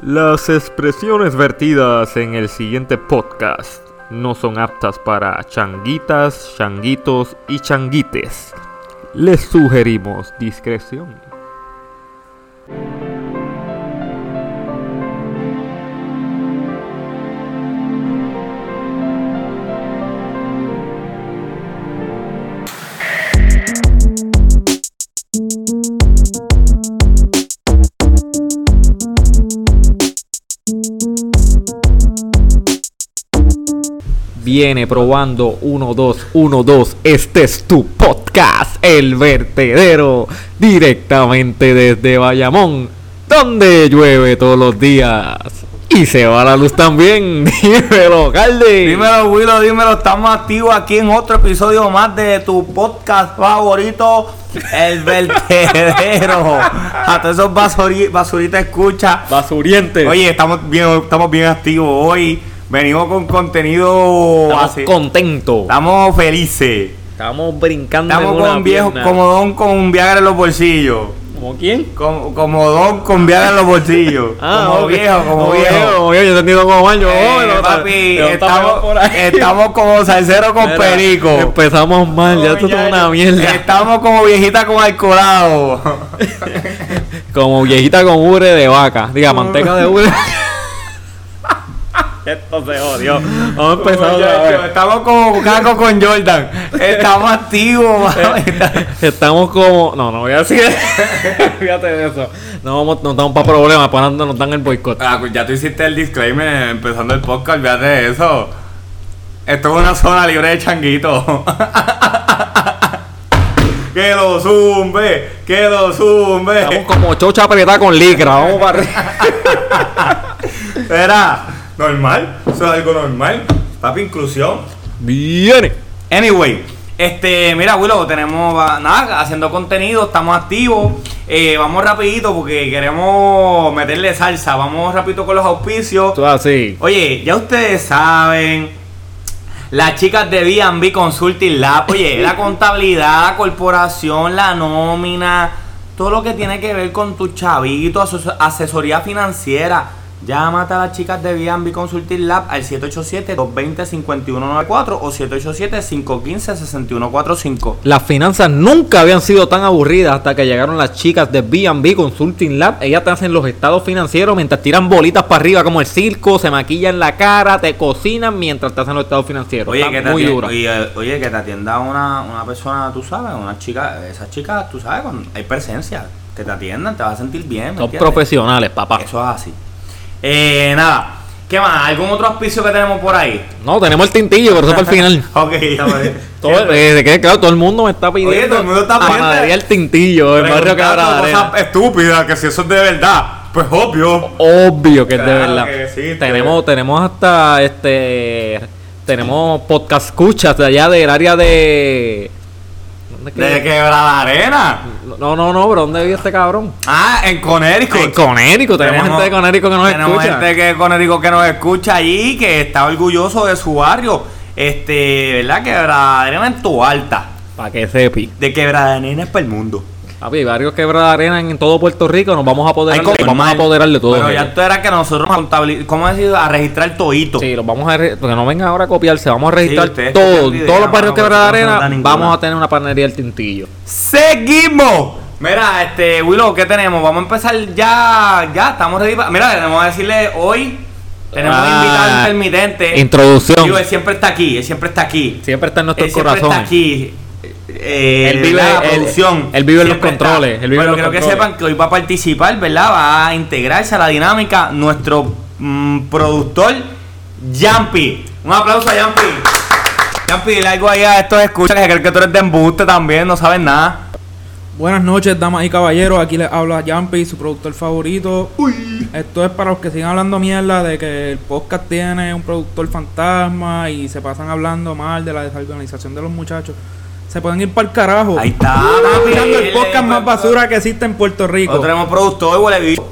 Las expresiones vertidas en el siguiente podcast no son aptas para changuitas, changuitos y changuites. Les sugerimos discreción. Viene probando 1, 2, 1, 2. Este es tu podcast, El Vertedero, directamente desde Bayamón, donde llueve todos los días. Y se va la luz también. Dímelo, Calde. Dímelo, Willow, dímelo. Estamos activos aquí en otro episodio más de tu podcast favorito, El Vertedero. A todos esos basuri basuritas escucha. Basuriente. Oye, estamos bien, estamos bien activos hoy. Venimos con contenido estamos así. contentos. Estamos felices. Estamos brincando. Estamos en con una un viejo, pierna. como don con Viagra en los bolsillos. ¿Como quién? Como, como don con Viagra en los bolsillos. como Ah, ok. viejo, como viejo. Como viejo, yo he entendido como año. Eh, Oh, papi, estamos, estamos como salsero con Mira, perico. Empezamos mal, ya esto es una mierda. Estamos como viejita con alcoholado. Como viejita con ubre de vaca. Diga, manteca de ubre. Esto se jodió. Vamos. Estamos como Caco con Jordan. Estamos activos, mami. Estamos como. No, no voy a decir. Fíjate de eso. No vamos, no estamos para problemas, para no nos dan el boicot. Ah, pues ya tú hiciste el disclaimer empezando el podcast, olvídate de eso. Esto es una zona libre de changuito. que lo zumbe, que lo zumbe. Estamos como chocha apretada con licra. Vamos para arriba. Espera, normal, eso es algo normal. Papi, inclusión. Viene. Anyway, este, mira, Willow, tenemos nada, haciendo contenido, estamos activos. Eh, vamos rapidito porque queremos meterle salsa. Vamos rapidito con los auspicios. Tú así. Oye, ya ustedes saben, las chicas de B&B Consulting Lab, oye, la contabilidad, la corporación, la nómina, todo lo que tiene que ver con tu chavito, asesoría financiera. Llámate a las chicas de B&B Consulting Lab al 787-220-5194 o 787-515-6145. Las finanzas nunca habían sido tan aburridas hasta que llegaron las chicas de B&B Consulting Lab. Ellas te hacen los estados financieros mientras tiran bolitas para arriba como el circo, se maquillan la cara, te cocinan mientras te hacen los estados financieros. Oye, Está que te muy dura. oye, oye, que te atienda una, una persona, tú sabes, una chica, esas chicas, tú sabes, cuando hay presencia, que te atiendan, te vas a sentir bien. ¿me Son entiendes? profesionales, papá. Eso es así. Eh, nada. ¿Qué más? ¿Algún otro auspicio que tenemos por ahí? No, tenemos el tintillo, pero eso para el final. Ok, ya Todo, eh, claro, todo el mundo me está pidiendo. Oye, todo el mundo está. Panadería el tintillo, el barrio cosas estúpidas, que si eso es de verdad, pues obvio. Obvio que es de verdad. que sí, tenemos, tenemos hasta este. Tenemos podcast escuchas de allá del área de. ¿Dónde es que- De quebrada arena. No, no, no, pero ¿dónde vive este cabrón? Ah, en Connecticut. En Conérico, tenemos, gente de Conérico que nos tenemos escucha. gente que de Connecticut que nos escucha allí, que está orgulloso de su barrio. Este, ¿verdad? Quebrada arena en tu alta. Para que sepi. De quebrada arena es para el mundo. Papi, varios quebrada arena en todo Puerto Rico, nos vamos a apoderar, Hay como- vamos a apoderar de todo. Bueno, ya esto era que nosotros contabilizamos, ¿cómo decir? A registrar todito. Sí, los vamos a porque no vengan ahora a copiarse, vamos a registrar ustedes todo, copian todos idea, los barrios mano, quebrada porque no se nos da arena, vamos a tener una panadería del tintillo. Seguimos. Mira, este, Willow, ¿qué tenemos? Vamos a empezar ya, ya, estamos ready para... Mira, tenemos que decirle hoy, tenemos un Ah, invitado intermitente. Introducción. Digo, él siempre está aquí, él siempre está aquí. Siempre está en nuestros Él siempre está aquí. Eh, Él vive- la producción. él vive en los controles, él vive los quiero que sepan que hoy va a participar, ¿verdad? Va a integrarse a la dinámica nuestro mm, productor, Yampi. Un aplauso a Yampi. Yampi, dile algo ahí a estos escuchas que creen que tú eres de embuste también, no sabes nada. Buenas noches, damas y caballeros. Aquí les habla Jumpy, su productor favorito. Esto es para los que sigan hablando mierda de que el podcast tiene un productor fantasma y se pasan hablando mal de la desorganización de los muchachos. Se pueden ir para el carajo. Ahí está, Están tirando el podcast más basura que existe en Puerto Rico. Nosotros tenemos productor, huele bicho.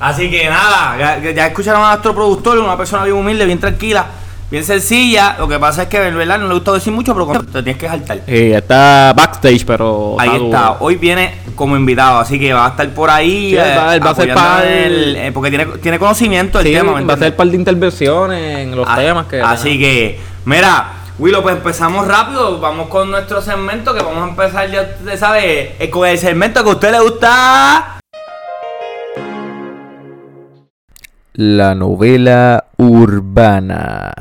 Así que nada, ya, ya escucharon a nuestro productor, una persona bien humilde, bien tranquila. bien sencilla. Lo que pasa es que, ¿verdad? No le gusta decir mucho, pero te tienes que saltar. Eh, está backstage, pero. Ahí duro. está. Hoy viene como invitado, así que va a estar por ahí. Sí, va- él va a ser apoyando par- el- eh, porque tiene, tiene conocimiento del Sí, tema. ¿me va a ser par de intervenciones en los Ah, temas que. Así que, mira, Willow, pues empezamos rápido. Vamos con nuestro segmento que vamos a empezar, ya usted sabe, eh, con el segmento que a usted le gusta. La novela urbana.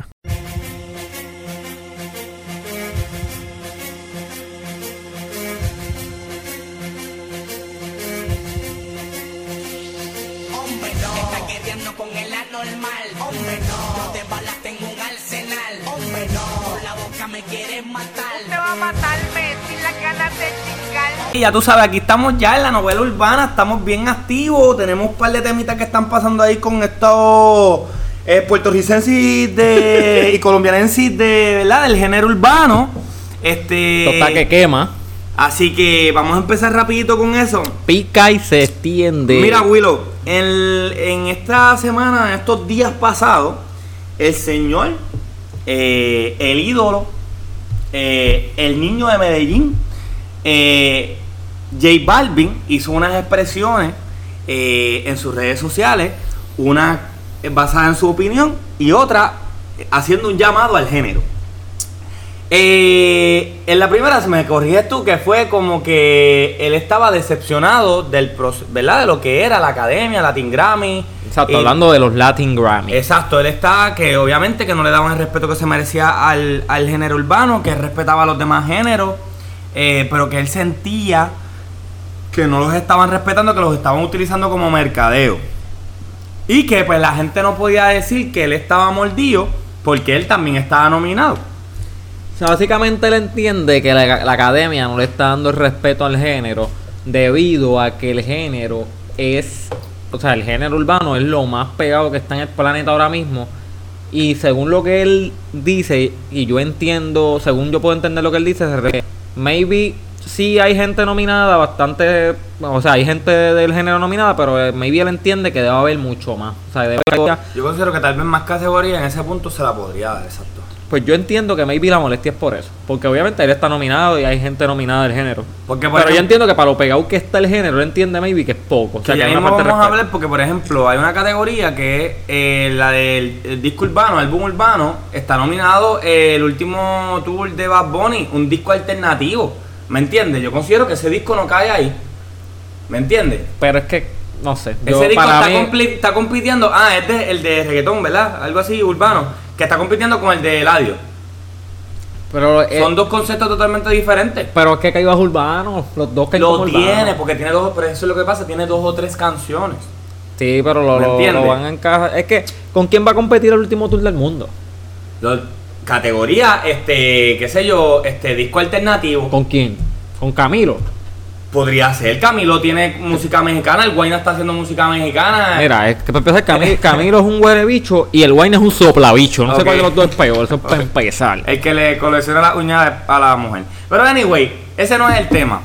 Ya tú sabes, aquí estamos ya en la novela urbana, estamos bien activos, tenemos un par de temitas que están pasando ahí con estos eh, puertorricenses de, y colombianenses de, ¿verdad? del género urbano. Este, Total que quema. Así que vamos a empezar rapidito con eso. Pica y se extiende. Mira, Willow, en, en esta semana, en estos días pasados, el señor, eh, el ídolo, eh, el niño de Medellín, eh, J Balvin hizo unas expresiones eh, en sus redes sociales, una basada en su opinión y otra eh, haciendo un llamado al género. Eh, en la primera, se me corriges tú, que fue como que él estaba decepcionado del ¿verdad? De lo que era la academia, Latin Grammy. Exacto, hablando de los Latin Grammy. Exacto, él está que obviamente que no le daban el respeto que se merecía al, al género urbano, que respetaba a los demás géneros, eh, pero que él sentía que no los estaban respetando, que los estaban utilizando como mercadeo. Y que pues la gente no podía decir que él estaba mordido porque él también estaba nominado. O sea, básicamente él entiende que la, la academia no le está dando el respeto al género debido a que el género es, o sea, el género urbano es lo más pegado que está en el planeta ahora mismo. Y según lo que él dice, y yo entiendo, según yo puedo entender lo que él dice, maybe sí hay gente nominada, bastante, o sea, hay gente del género nominada, pero eh, maybe él entiende que debe haber mucho más. O sea, debe haber- Yo considero que tal vez más categoría en ese punto se la podría dar, exacto. Pues yo entiendo que maybe la molestia es por eso. Porque obviamente él está nominado y hay gente nominada del género. Porque, por Pero yo entiendo que para lo pegado que está el género, él entiende maybe que es poco. O sea, que que hay una vamos a hablar porque, por ejemplo, hay una categoría que es eh, la del el disco urbano, álbum urbano. Está nominado eh, el último tour de Bad Bunny, un disco alternativo. ¿Me entiendes? Yo considero que ese disco no cae ahí. ¿Me entiendes? Pero es que, no sé. yo- Ese disco está, mí- compli- está compitiendo. Ah, es de- el de reggaetón, ¿verdad? Algo así, urbano. Que está compitiendo con el de Eladio. pero, eh, Son dos conceptos totalmente diferentes. pero es que Caibas Urbano, los dos que Lo tiene, porque tiene dos, pero eso es lo que pasa, tiene dos o tres canciones. Sí, pero lo, ¿Me lo, van a encajar. Es que, ¿con quién va a competir el último tour del mundo? Lo- categoría, este, qué sé yo, este disco alternativo. ¿Con quién? ¿Con Camilo? Podría ser. Camilo tiene música mexicana, el Guayna está haciendo música mexicana. Mira, es que para empezar, Camilo, Camilo es un huele bicho y el Wayne es un soplabicho. No sé cuál de los dos es peor, eso es para empezar. El que le colecciona las uñas a la mujer. Pero anyway, ese no es el tema.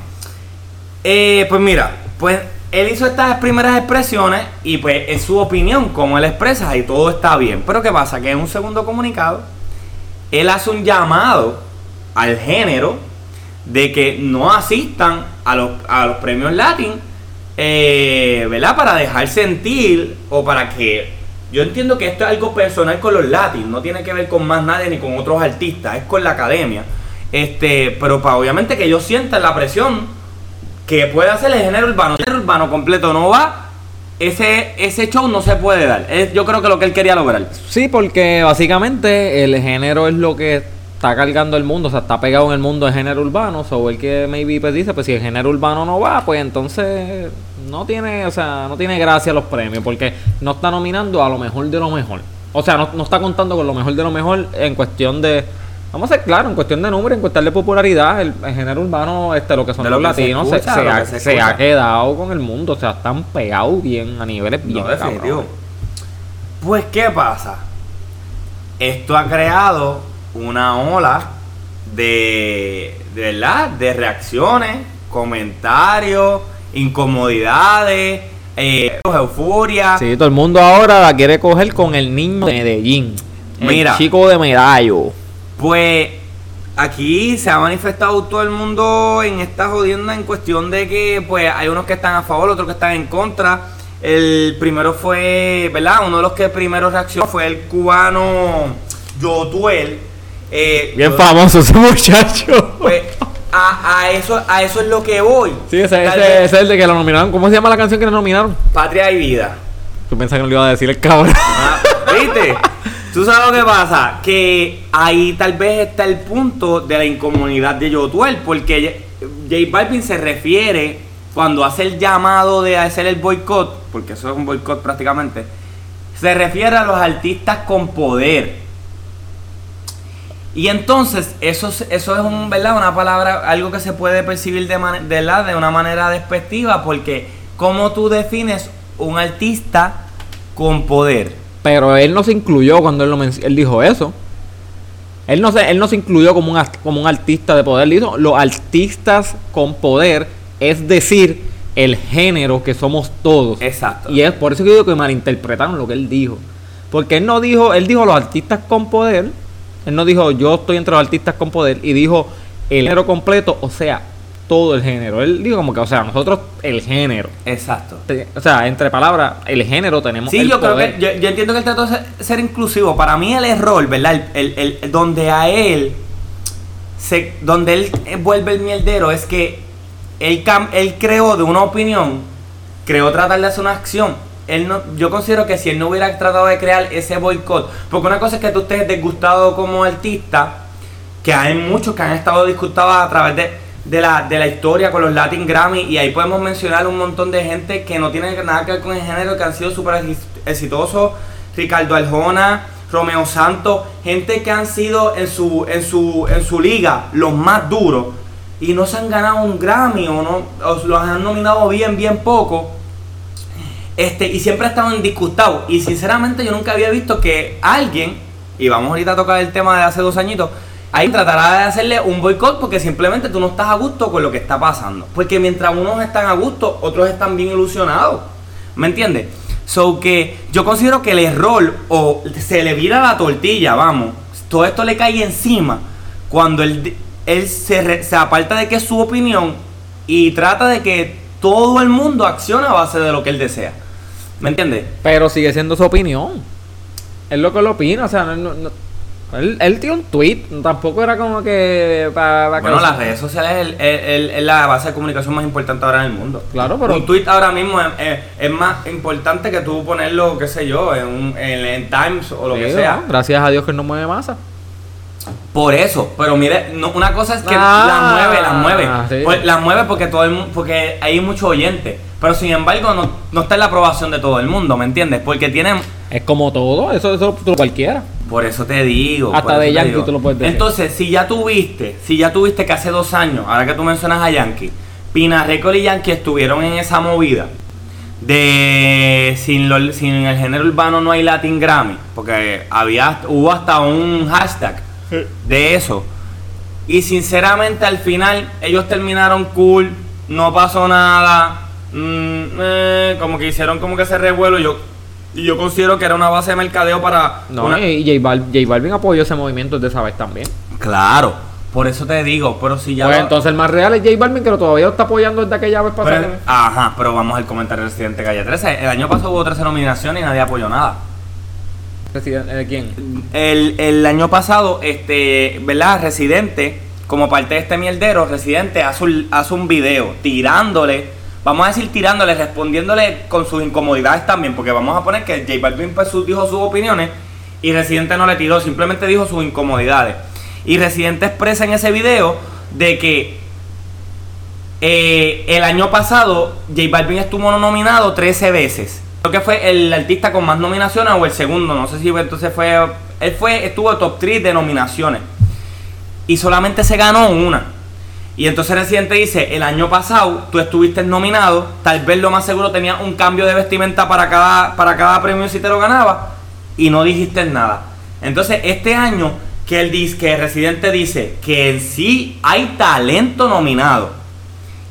Eh, pues mira, pues él hizo estas primeras expresiones y pues es su opinión, como él expresa y todo está bien. Pero ¿qué pasa? Que en un segundo comunicado, él hace un llamado al género de que no asistan a los, a los premios Latin, eh, ¿verdad? Para dejar sentir o para que... Yo entiendo que esto es algo personal con los Latin, no tiene que ver con más nadie ni con otros artistas, es con la academia. Este, pero para obviamente que ellos sientan la presión que puede hacer el género urbano. El género urbano completo no va, ese, ese show no se puede dar. Es- yo creo que lo que él quería lograr. Sí, porque básicamente el género es lo que está cargando el mundo, o sea, está pegado en el mundo del género urbano, o el que maybe pues dice, pues si el género urbano no va, pues entonces no tiene, o sea, no tiene gracia los premios, porque no está nominando a lo mejor de lo mejor. O sea, no, no está contando con lo mejor de lo mejor en cuestión de, vamos a ser claros, en cuestión de número, en cuestión de popularidad, el, el género urbano, este, lo que son De los lo latinos, se, escucha, se lo ha, que se se escucha. ha quedado con el mundo, o sea, están pegados bien a niveles bien No, definitivo. cabrones. Pues, ¿qué pasa? Esto ha creado una ola de, de verdad, de reacciones, comentarios, incomodidades, eh, euforia. Sí, todo el mundo ahora la quiere coger con el niño de Medellín. Mira. El chico de medallo. Pues aquí se ha manifestado todo el mundo en esta jodienda en cuestión de que pues hay unos que están a favor, otros que están en contra. El primero fue, ¿verdad? Uno de los que primero reaccionó fue el cubano Yotuel. Eh, Bien yo- famoso ese muchacho. Pues a, a eso, a eso es lo que voy. Sí, ese, es el de que lo nominaron. ¿Cómo se llama la canción que le nominaron? Patria y vida. Yo pensaba que no le iba a decir el cabrón. Ah, ¿Viste? ¿Tú sabes lo que pasa? Que ahí tal vez está el punto de la incomodidad de Yotuel, porque J Balvin se refiere cuando hace el llamado de hacer el boicot, porque eso es un boicot prácticamente, se refiere a los artistas con poder. Y entonces, eso, es- eso es un, ¿verdad? una palabra, algo que se puede percibir de, mane- de, de una manera despectiva, porque ¿cómo tú defines un artista con poder? Pero él no se incluyó cuando él, lo él dijo eso. Él no, se, él no se incluyó como un, como un artista de poder. Él dijo, los artistas con poder, es decir, el género que somos todos. Exacto. Y es por eso que yo digo que malinterpretaron lo que él dijo. Porque él no dijo, él dijo los artistas con poder. Él no dijo yo estoy entre los artistas con poder. Y dijo el género completo, o sea, todo el género. Él dijo como que, o sea, nosotros el género. Exacto. Te- O sea, entre palabras, el género tenemos. Sí, el yo creo que yo, yo entiendo que él trató de ser, ser inclusivo. Para mí el error, ¿verdad? El, el- el- donde a él se, donde él vuelve el mierdero es que él, cam- él creó de una opinión, creó tratar de hacer una acción. Él no, yo considero que si él no hubiera tratado de crear ese boicot, porque una cosa es que tú estés disgustado como artista, que hay muchos que han estado disgustados a través de, de la, de la historia con los Latin Grammy y ahí podemos mencionar un montón de gente que no tiene nada que ver con el género, que han sido súper exi- exitosos, Ricardo Arjona, Romeo Santos, gente que han sido en su, en su, en su liga los más duros y no se han ganado un Grammy o no o los han nominado bien, bien poco. Este, y siempre estaban disgustados. Y sinceramente yo nunca había visto que alguien, y vamos ahorita a tocar el tema de hace dos añitos, ahí tratará de hacerle un boicot porque simplemente tú no estás a gusto con lo que está pasando. Porque mientras unos están a gusto, otros están bien ilusionados. ¿Me entiendes? So que yo considero que el error o se le vira la tortilla, vamos, todo esto le cae encima cuando él, él se, re- se aparta de que es su opinión y trata de que todo el mundo accione a base de lo que él desea. ¿Me entiendes? Pero sigue siendo su opinión. Es lo que lo opina, o sea, no- no- él, él tiene un tweet, tampoco era como que para, para Bueno, que- las redes sociales es, es- es- es la base de comunicación más importante ahora en el mundo. Claro, pero- Un tweet ahora mismo es, es- es más importante que tú ponerlo, qué sé yo, en, un- en, en Times o lo que sea. ¿no? Gracias a Dios que no mueve masa. Por eso, pero mire, no, una cosa es que Ah, las mueve, las mueve. sí. Pues, las mueve porque todo el porque hay mucho oyente. Pero sin embargo, no, no está en la aprobación de todo el mundo, ¿me entiendes? Porque tienen. Es como todo, eso, tú- cualquiera. Por eso te digo. Hasta de te Yankee digo. tú lo puedes decir. Entonces, si ya tuviste, si ya tuviste que hace dos años, ahora que tú mencionas a Yankee, Pina Record y Yankee estuvieron en esa movida de sin, lo- sin el género urbano no hay Latin Grammy, porque había hubo hasta un hashtag de eso. Y sinceramente al final ellos terminaron cool, no pasó nada, mm, eh, como que hicieron como que ese revuelo. Yo, y yo considero que era una base de mercadeo para... No, una- y J, Bal- J Balvin apoyó ese movimiento de esa vez también. Claro, por eso te digo, pero si ya... pues lo- entonces el más real es J Balvin que lo todavía lo está apoyando desde aquella vez pero- pasada. ajá, pero vamos al comentario del Residente Calle 13. El año pasado hubo 13 nominaciones y nadie apoyó nada. Residente- ¿eh, ¿Quién? El, el año pasado, este, ¿verdad? Residente, como parte de este mierdero, Residente hace un, hace un video tirándole, vamos a decir tirándole, respondiéndole con sus incomodidades también, porque vamos a poner que J Balvin pues, dijo sus opiniones y Residente no le tiró, simplemente dijo sus incomodidades. Y Residente expresa en ese video de que eh, el año pasado J Balvin estuvo nominado 13 veces. Creo que fue el artista con más nominaciones o el segundo, no sé si entonces fue. Él fue, estuvo top 3 de nominaciones. Y solamente se ganó una. Y entonces Residente dice, el año pasado tú estuviste nominado, tal vez lo más seguro tenía un cambio de vestimenta para cada, para cada premio si te lo ganaba, y no dijiste nada. Entonces este año que el que Residente dice que sí hay talento nominado,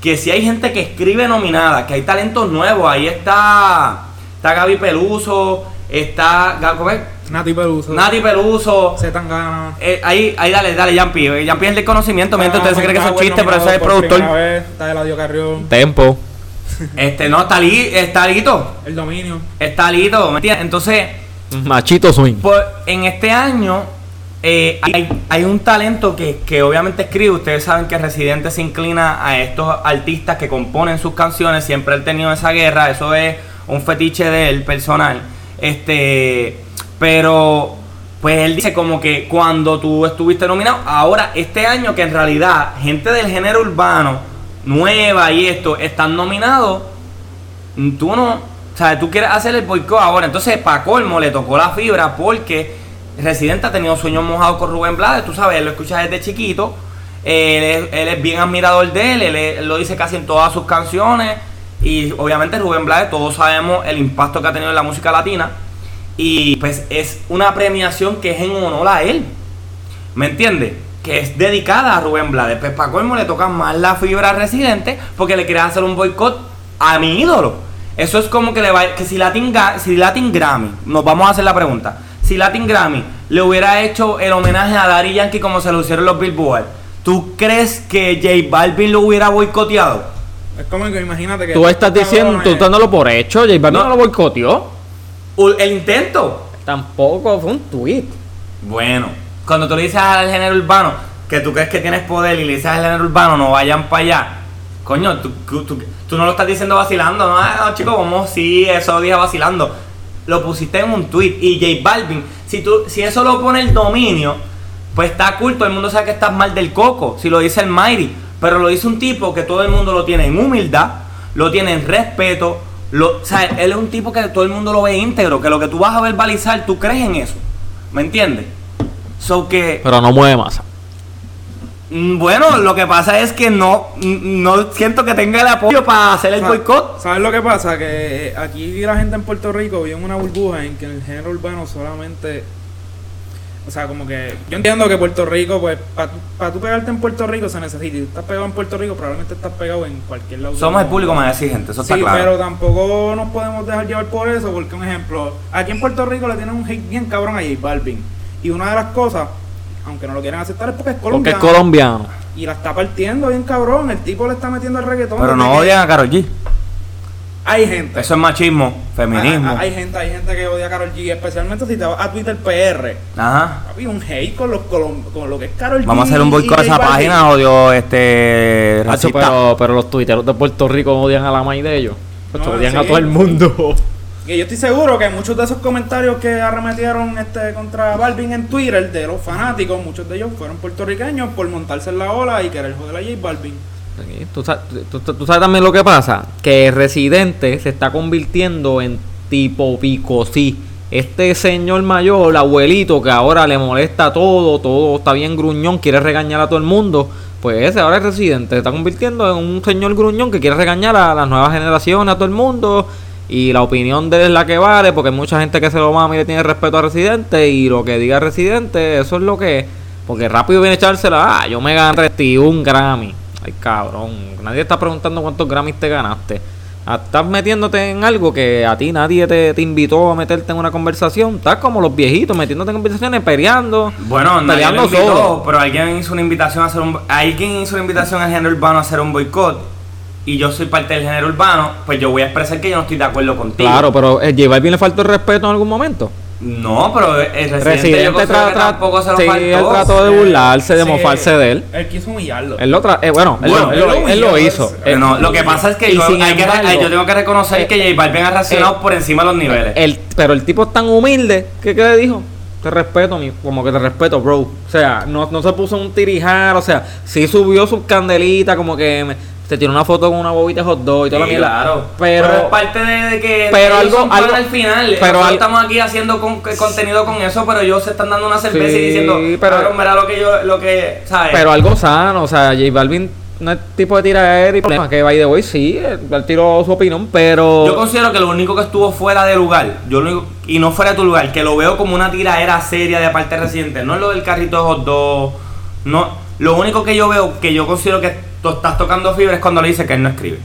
que si hay gente que escribe nominada, que hay talentos nuevos, ahí está, está Gaby Peluso, está ¿cómo? Nati Peluso. Nati Peluso. Se tan gana. Eh, ahí, ahí dale, dale, Yampi. Yampi es el desconocimiento, mientras ustedes se creen que son chistes, pero ese es el productor. Está Eladio Carrión. Tempo. Este, no, está, li, está lito. El dominio. Está lito, ¿me entiendes? Entonces, Machito swing. Pues, en este año eh, hay, hay un talento que, que obviamente escribe. Ustedes saben que Residente se inclina a estos artistas que componen sus canciones. Siempre él ha tenido esa guerra. Eso es un fetiche de él personal. Este, pero pues él dice como que cuando tú estuviste nominado, ahora este año que en realidad gente del género urbano nueva y esto están nominados, tú no, o sea, tú quieres hacer el boicot ahora. Entonces, para colmo, le tocó la fibra porque Residente ha tenido sueños mojados con Rubén Blades, tú sabes, él lo escuchas desde chiquito. Él es, él es bien admirador de él, él, él lo dice casi en todas sus canciones. Y obviamente Rubén Blades, todos sabemos el impacto que ha tenido en la música latina. Y pues es una premiación que es en honor a él. ¿Me entiendes? Que es dedicada a Rubén Blades. Pues para colmo le toca más la fibra a Residente porque le quiere hacer un boicot a mi ídolo. Eso es como que le va que si Latin, Ga- si Latin Grammy, nos vamos a hacer la pregunta. Si Latin Grammy le hubiera hecho el homenaje a Daddy Yankee como se lo hicieron los Billboard, ¿tú crees que J Balvin lo hubiera boicoteado? Es como que imagínate que. Tú estás diciendo, tú dándolo por hecho. J Balvin No. no lo boicoteó. El intento. Tampoco fue un tweet. Bueno, cuando tú le dices al género urbano que tú crees que tienes poder y le dices al género urbano no vayan para allá, coño, tú, tú- tú- tú no lo estás diciendo vacilando, no, Ah, no, chicos, vamos, sí, eso lo dije vacilando. Lo pusiste en un tweet y J Balvin, si, tú, si eso lo pone el dominio, pues está cool, todo el mundo sabe que estás mal del coco, si lo dice el Mighty, pero lo dice un tipo que todo el mundo lo tiene en humildad, lo tiene en respeto, lo, o sea, él es un tipo que todo el mundo lo ve íntegro, que lo que tú vas a verbalizar, tú crees en eso, ¿me entiendes? So que, Pero no mueve masa. mm, bueno, lo que pasa es que no, mm, no siento que tenga el apoyo para hacer el boicot. ¿Sabes lo que pasa? Que eh, aquí la gente en Puerto Rico vive en una burbuja en que el género urbano solamente. O sea, como que. Yo entiendo que Puerto Rico, pues, para tú pegarte en Puerto Rico se necesita. Y tú estás pegado en Puerto Rico, probablemente estás pegado en cualquier lado. Somos el público más exigente, eso está Sí, claro. pero tampoco nos podemos dejar llevar por eso, porque un ejemplo, aquí en Puerto Rico le tienen un hate bien cabrón a J Balvin. Y una de las cosas, aunque no lo quieran aceptar, es porque es Porque colombiano. es colombiano. Y la está partiendo bien cabrón. El tipo le está metiendo el reggaetón. Pero no que- odian a Karol G. Hay gente. Eso es machismo, feminismo. Hay, hay gente, hay gente que odia a Karol G, especialmente si te vas a Twitter PR. Ajá. Papi, un hate con, los, colom- con lo que es Karol G. Vamos a hacer un boicot a esa página, odio este Hacho, pero, pero los tuiteros de Puerto Rico odian a la maíz de ellos. Hacho, No, odian sí. a todo el mundo. Y yo estoy seguro que muchos de esos comentarios que arremetieron este contra Balvin en Twitter de los fanáticos, muchos de ellos fueron puertorriqueños por montarse en la ola y querer joder a J Balvin. ¿Tú, tú- tú- tú sabes también lo que pasa, que Residente se está convirtiendo en tipo picosí. Este señor mayor, abuelito, que ahora le molesta todo, todo está bien gruñón, quiere regañar a todo el mundo, pues ese ahora es Residente, se está convirtiendo en un señor gruñón que quiere regañar a las nuevas generaciones, a todo el mundo. Y la opinión de él es la que vale, porque mucha gente que se lo mama y le tiene respeto a Residente. Y lo que diga Residente, eso es lo que es. Porque rápido viene a echársela. Ah, yo me gané un Grammy. Ay, cabrón. Nadie está preguntando cuántos Grammys te ganaste. Ah, Estás metiéndote en algo que a ti nadie te, te invitó a meterte en una conversación. Estás como los viejitos, metiéndote en conversaciones, peleando. Bueno, nadie peleando lo invitó, solo. pero alguien hizo una invitación a hacer un alguien hizo una invitación al género urbano a hacer un boicot y yo soy parte del género urbano, pues yo voy a expresar que yo no estoy de acuerdo contigo. Claro, pero eh, J Balvin le faltó el respeto en algún momento. No, pero el residente, yo Residente considero que tra- tra- tampoco se lo sí, faltó. él trató de burlarse, de Sí, mofarse de él. Él quiso humillarlo. Él lo tra- eh, bueno, él, Bueno, él él lo- él lo hizo. no, lo que pasa es que yo, hay que- embargo, yo tengo que reconocer que J Balvin ha reaccionado eh, por encima de los niveles. El, pero el tipo es tan humilde que ¿qué le dijo? Te respeto, mi, como que te respeto, bro. O sea, no, no se puso un tirijar, o sea, sí subió sus candelitas, como que me- se tiró una foto con una bobita de hot dog y toda la Sí, mierda. claro. Pero, es parte de, de que pero algo- son algo- al final. pero Nosotros al- estamos aquí haciendo con, que- contenido con eso, pero ellos se están dando una cerveza Sí, y diciendo, pero- pero mira lo que yo, lo que, ¿sabes? pero algo sano, o sea, J Balvin no es tipo de tirar y problema, que by the way, sí, él él tiró su opinión, pero... Yo considero que lo único que estuvo fuera de lugar, yo lo único- y no fuera de tu lugar, que lo veo como una tiraera seria de parte residente, no es lo del carrito de hot dog, no, lo único que yo veo que yo considero que tú estás tocando fibra es cuando le dice que él no escribe.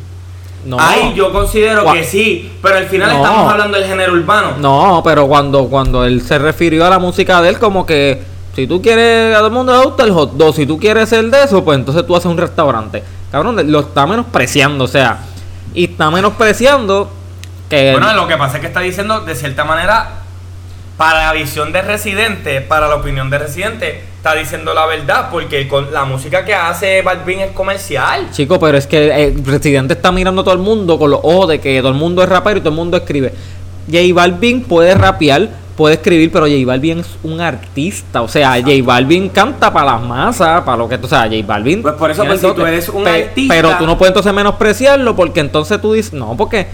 No. Ahí yo considero Gua- que sí, pero al final No. estamos hablando del género urbano. No, pero cuando, cuando él se refirió a la música de él, como que si tú quieres, a todo el mundo le gusta el hot dog, si tú quieres ser de eso, pues entonces tú haces un restaurante. Cabrón, lo está menospreciando, o sea, y está menospreciando que. Bueno, lo que pasa es que está diciendo de cierta manera, para la visión de Residente, para la opinión de Residente, está diciendo la verdad, porque con la música que hace Balvin es comercial. Chico, pero es que el presidente está mirando a todo el mundo con los ojos de que todo el mundo es rapero y todo el mundo escribe. J Balvin puede rapear, puede escribir, pero J Balvin es un artista. O sea, J Balvin canta para las masas, para lo que tú sabes, J Balvin. Pues por eso, toque. tú eres un Pe- artista- Pero tú no puedes entonces menospreciarlo porque entonces tú dices, no, porque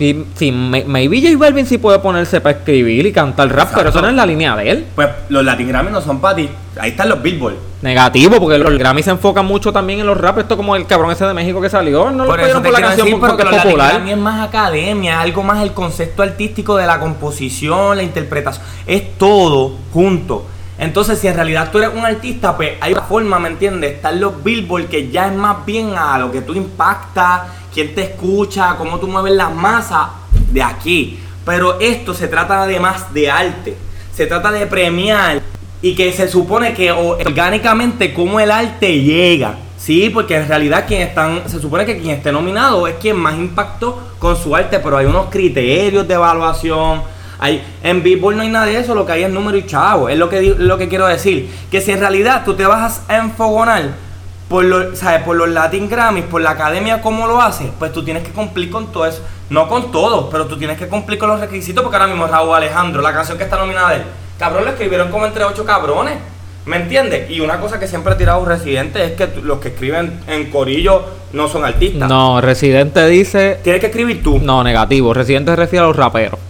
si, si may- maybe J Balvin sí puede ponerse para escribir y cantar rap, pero eso no es la línea de él. Pues los Latin Grammy no son para ti. Ahí están los Billboard. Negativo, porque los Grammy se enfocan mucho también en los rap. Esto como el cabrón ese de México que salió. No lo Por te por la canción decir, porque porque es los Latin popular. Grammy es más academia, es algo más el concepto artístico de la composición, la interpretación, es todo junto. Entonces, si en realidad tú eres un artista, pues hay una forma, ¿me entiendes? Están los billboard que ya es más bien a lo que tú impactas, quién te escucha, cómo tú mueves las masas de aquí. Pero esto se trata además de arte, se trata de premiar y que se supone que orgánicamente cómo el arte llega. Sí, porque en realidad quien están, se supone que quien esté nominado es quien más impactó con su arte, pero hay unos criterios de evaluación. Hay, en Billboard no hay nada de eso, lo que hay es número y chavo. Es lo que, lo que quiero decir. Que si en realidad tú te vas a enfogonar por, los, ¿sabes? por los Latin Grammys, por la academia, ¿cómo lo haces? Pues tú tienes que cumplir con todo eso. No con todo, pero tú tienes que cumplir con los requisitos porque ahora mismo Raúl Alejandro, la canción que está nominada de él, cabrón, lo escribieron como entre ocho cabrones. ¿Me entiendes? Y una cosa que siempre ha tirado Residente es que los que escriben en corillo no son artistas. No, Residente dice. Tienes que escribir tú. No, negativo. Residente se refiere a los raperos.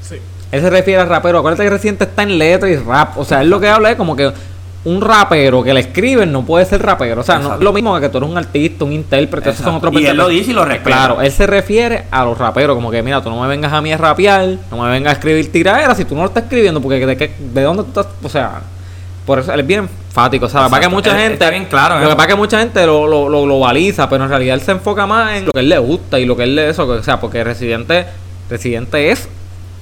Sí. Él se refiere al rapero. Acuérdate que Residente está en letra y rap. O sea, él lo que habla es como que un rapero que le escriben no puede ser rapero. O sea, no es Exacto. lo mismo que tú eres un artista, un intérprete. Esos son Exacto. otros Y él lo dice y lo respeta. Claro, él se refiere a los raperos. Como que, mira, tú no me vengas a mí a rapear, no me vengas a escribir tiraderas si tú no lo estás escribiendo. Porque de, qué- de dónde tú estás. O sea, por eso él es bien enfático. O sea, para que Exacto. mucha Él- gente. bien claro Lo que pasa es que mucha gente lo, lo, lo globaliza, pero en realidad él se enfoca más en lo que él le gusta y lo que él le eso. O sea, porque Residente, Residente es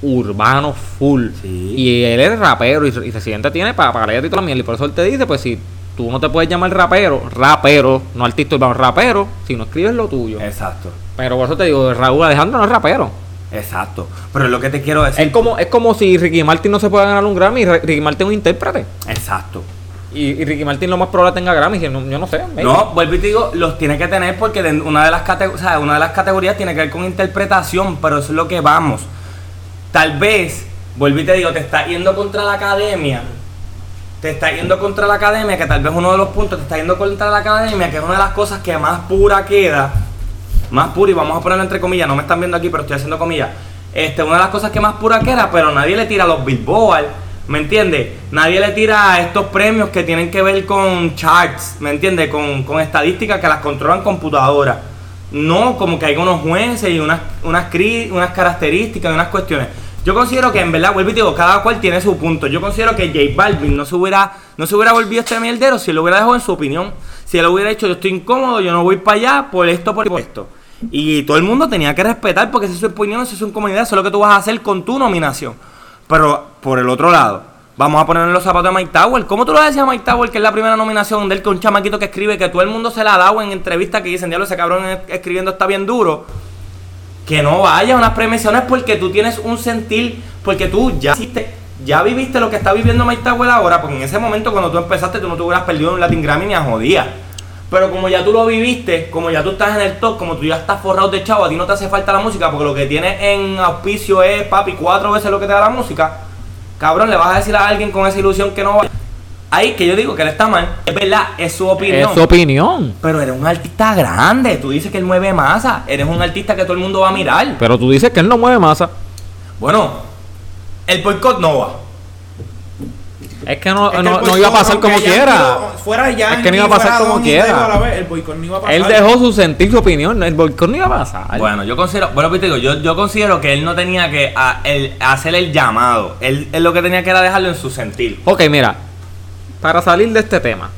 urbano full. Sí. Y él es rapero y, y Residente tiene para pa leer y toda la mierda. Y por eso él te dice, pues si tú no te puedes llamar rapero, rapero, no artista urbano, rapero, si no escribes lo tuyo. Exacto. Pero por eso te digo, Raúl Alejandro no es rapero. Exacto. Pero es lo que te quiero decir. Es como, es como si Ricky Martin no se puede ganar un Grammy y Ricky Martin es un intérprete. Exacto. Y, y Ricky Martin lo más probable tenga Grammy, yo no, yo no sé. maybe. No, vuelvo y te digo, los tiene que tener porque una, de las cate- o sea, una de las categorías tiene que ver con interpretación, pero eso es lo que vamos. Tal vez, vuelvo y te digo, te está yendo contra la academia. Te está yendo contra la academia, que tal vez uno de los puntos te está yendo contra la academia, que es una de las cosas que más pura queda. Más pura, y vamos a ponerlo entre comillas, no me están viendo aquí, pero estoy haciendo comillas. Este, una de las cosas que más pura queda, pero nadie le tira a los Billboard, ¿me entiendes? Nadie le tira a estos premios que tienen que ver con charts, ¿me entiendes? Con, con estadísticas que las controlan computadoras. No como que hay unos jueces y unas, unas, unas características unas cuestiones. Yo considero que en verdad, vuelvo y digo, cada cual tiene su punto. Yo considero que J Balvin no se hubiera, no se hubiera volvido este mierdero si lo hubiera dejado en su opinión. Si él hubiera dicho, yo estoy incómodo, yo no voy para allá por esto, por esto. Y todo el mundo tenía que respetar porque esa es su opinión, esa es su comunidad, eso es lo que tú vas a hacer con tu nominación. Pero por el otro lado, vamos a poner en los zapatos de Mike Tower. ¿Cómo tú lo decías a Mike Tower, que es la primera nominación de él, que un chamaquito que escribe, que todo el mundo se la ha dado en entrevistas que dicen, diablo, ese cabrón es- escribiendo está bien duro? Que no vaya a unas premiaciones porque tú tienes un sentir, porque tú ya ya viviste lo que está viviendo Mike Tower ahora, porque en ese momento cuando tú empezaste tú no te hubieras perdido un Latin Grammy ni a jodía. Pero como ya tú lo viviste, como ya tú estás en el top, como tú ya estás forrado de chavo, a ti no te hace falta la música, porque lo que tienes en auspicio es, papi, cuatro veces lo que te da la música. Cabrón, le vas a decir a alguien con esa ilusión que no va. Ahí, que yo digo que él está mal, es verdad, es su opinión. Es su opinión. Pero eres un artista grande, tú dices que él mueve masa, eres un artista que todo el mundo va a mirar. Pero tú dices que él no mueve masa. Bueno, el boicot no va. Es que no, Es que no, no iba a pasar como quiera. Fuera ya. Es que no iba a pasar como quiera. el boicot no iba a pasar. Él dejó su sentir, su opinión. El boicot no iba a pasar. Bueno, yo considero, bueno, pues te digo, yo, yo considero que él no tenía que a- el- hacer el llamado. Él, él lo que tenía que era dejarlo en su sentir. Ok, mira. Para salir de este tema.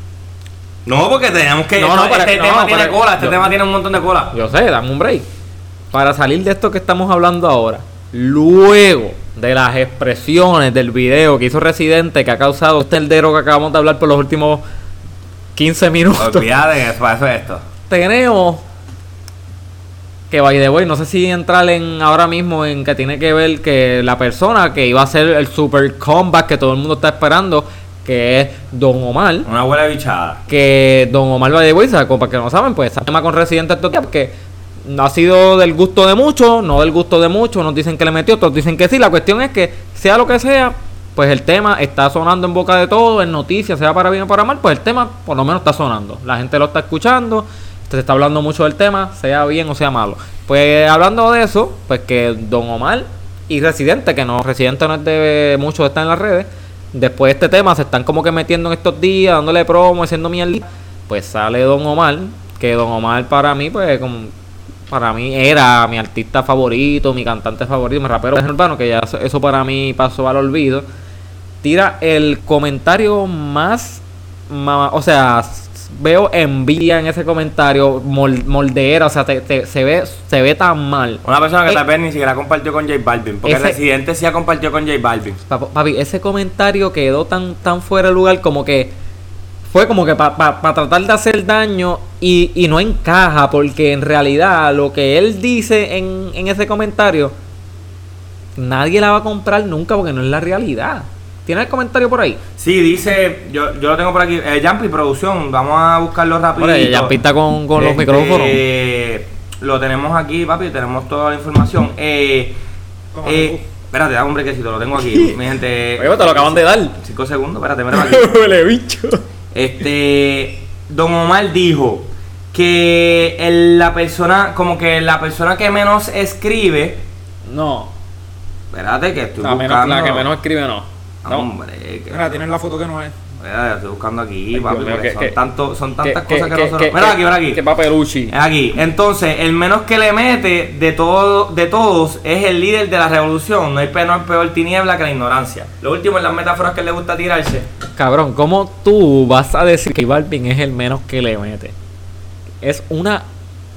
No, porque tenemos que. No, no, este pero- tema no, tiene cola, este yo- tema tiene un montón de cola. Yo sé, dame un break. para salir de esto que estamos hablando ahora, luego de las expresiones del video que hizo Residente, que ha causado este heldero que acabamos de hablar por los últimos 15 minutos, Olvídate eso, eso es esto. tenemos que by the way, no sé si entrar en ahora mismo en que tiene que ver que la persona que iba a hacer el super comeback que todo el mundo está esperando, que es Don Omar, Una abuela bichada. que Don Omar de Boisa, como para que no saben, pues ese tema con Residente estos días, porque ha sido del gusto de muchos, no del gusto de muchos, nos dicen que le metió, otros dicen que sí, la cuestión es que sea lo que sea, pues el tema está sonando en boca de todos, en noticias, sea para bien o para mal, pues el tema por lo menos está sonando, la gente lo está escuchando, se está hablando mucho del tema, sea bien o sea malo. Pues hablando de eso, pues que Don Omar y Residente, que no, Residente no es de mucho estar en las redes, después de este tema se están como que metiendo en estos días, dándole promo, haciendo mierda. Pues sale Don Omar, que Don Omar para mí, pues como para mí era mi artista favorito, mi cantante favorito, mi rapero urbano, que ya eso, para mí pasó al olvido. Tira el comentario más, o sea, veo envidia en ese comentario, mol- moldera, o sea, te- te- se ve se ve tan mal. Una persona que Eh, tal vez ni siquiera compartió con J Balvin. Porque Ese- Residente sí ha compartido con J Balvin. Papi, ese comentario quedó tan, tan fuera de lugar como que fue como que para tratar de hacer daño y, y no encaja porque en realidad lo que él dice en, en ese comentario nadie la va a comprar nunca porque no es la realidad. ¿Tiene el comentario por ahí? Sí, dice, yo, yo lo tengo por aquí. Eh, Jumpy Producción, vamos a buscarlo rápido. Ya pista con, con los micrófonos. Lo tenemos aquí, papi, tenemos toda la información. Eh, eh, espérate, dame un brequecito, lo tengo aquí. Mi gente. Oye, te lo acaban de dar. Cinco segundos, espérate, mira aquí. Bicho. Este, Don Omar dijo que el- la persona, como que la persona que menos escribe, No, espérate que estoy la, menos, buscando. la que menos escribe no. No. Hombre, que- Mira, tienes la foto que no es. Mira, estoy buscando aquí, Ay, papi, que- son, que- tanto, son tantas Que- cosas que, que- nosotros... que- mira que- aquí, mira aquí. Que papeluchi. Es aquí. Entonces, el menos que le mete de todo, de todos es el líder de la revolución. No hay peor, peor tiniebla que la ignorancia. Lo último es las metáforas que le gusta tirarse. Cabrón, ¿cómo tú vas a decir que Balvin es el menos que le mete? Es una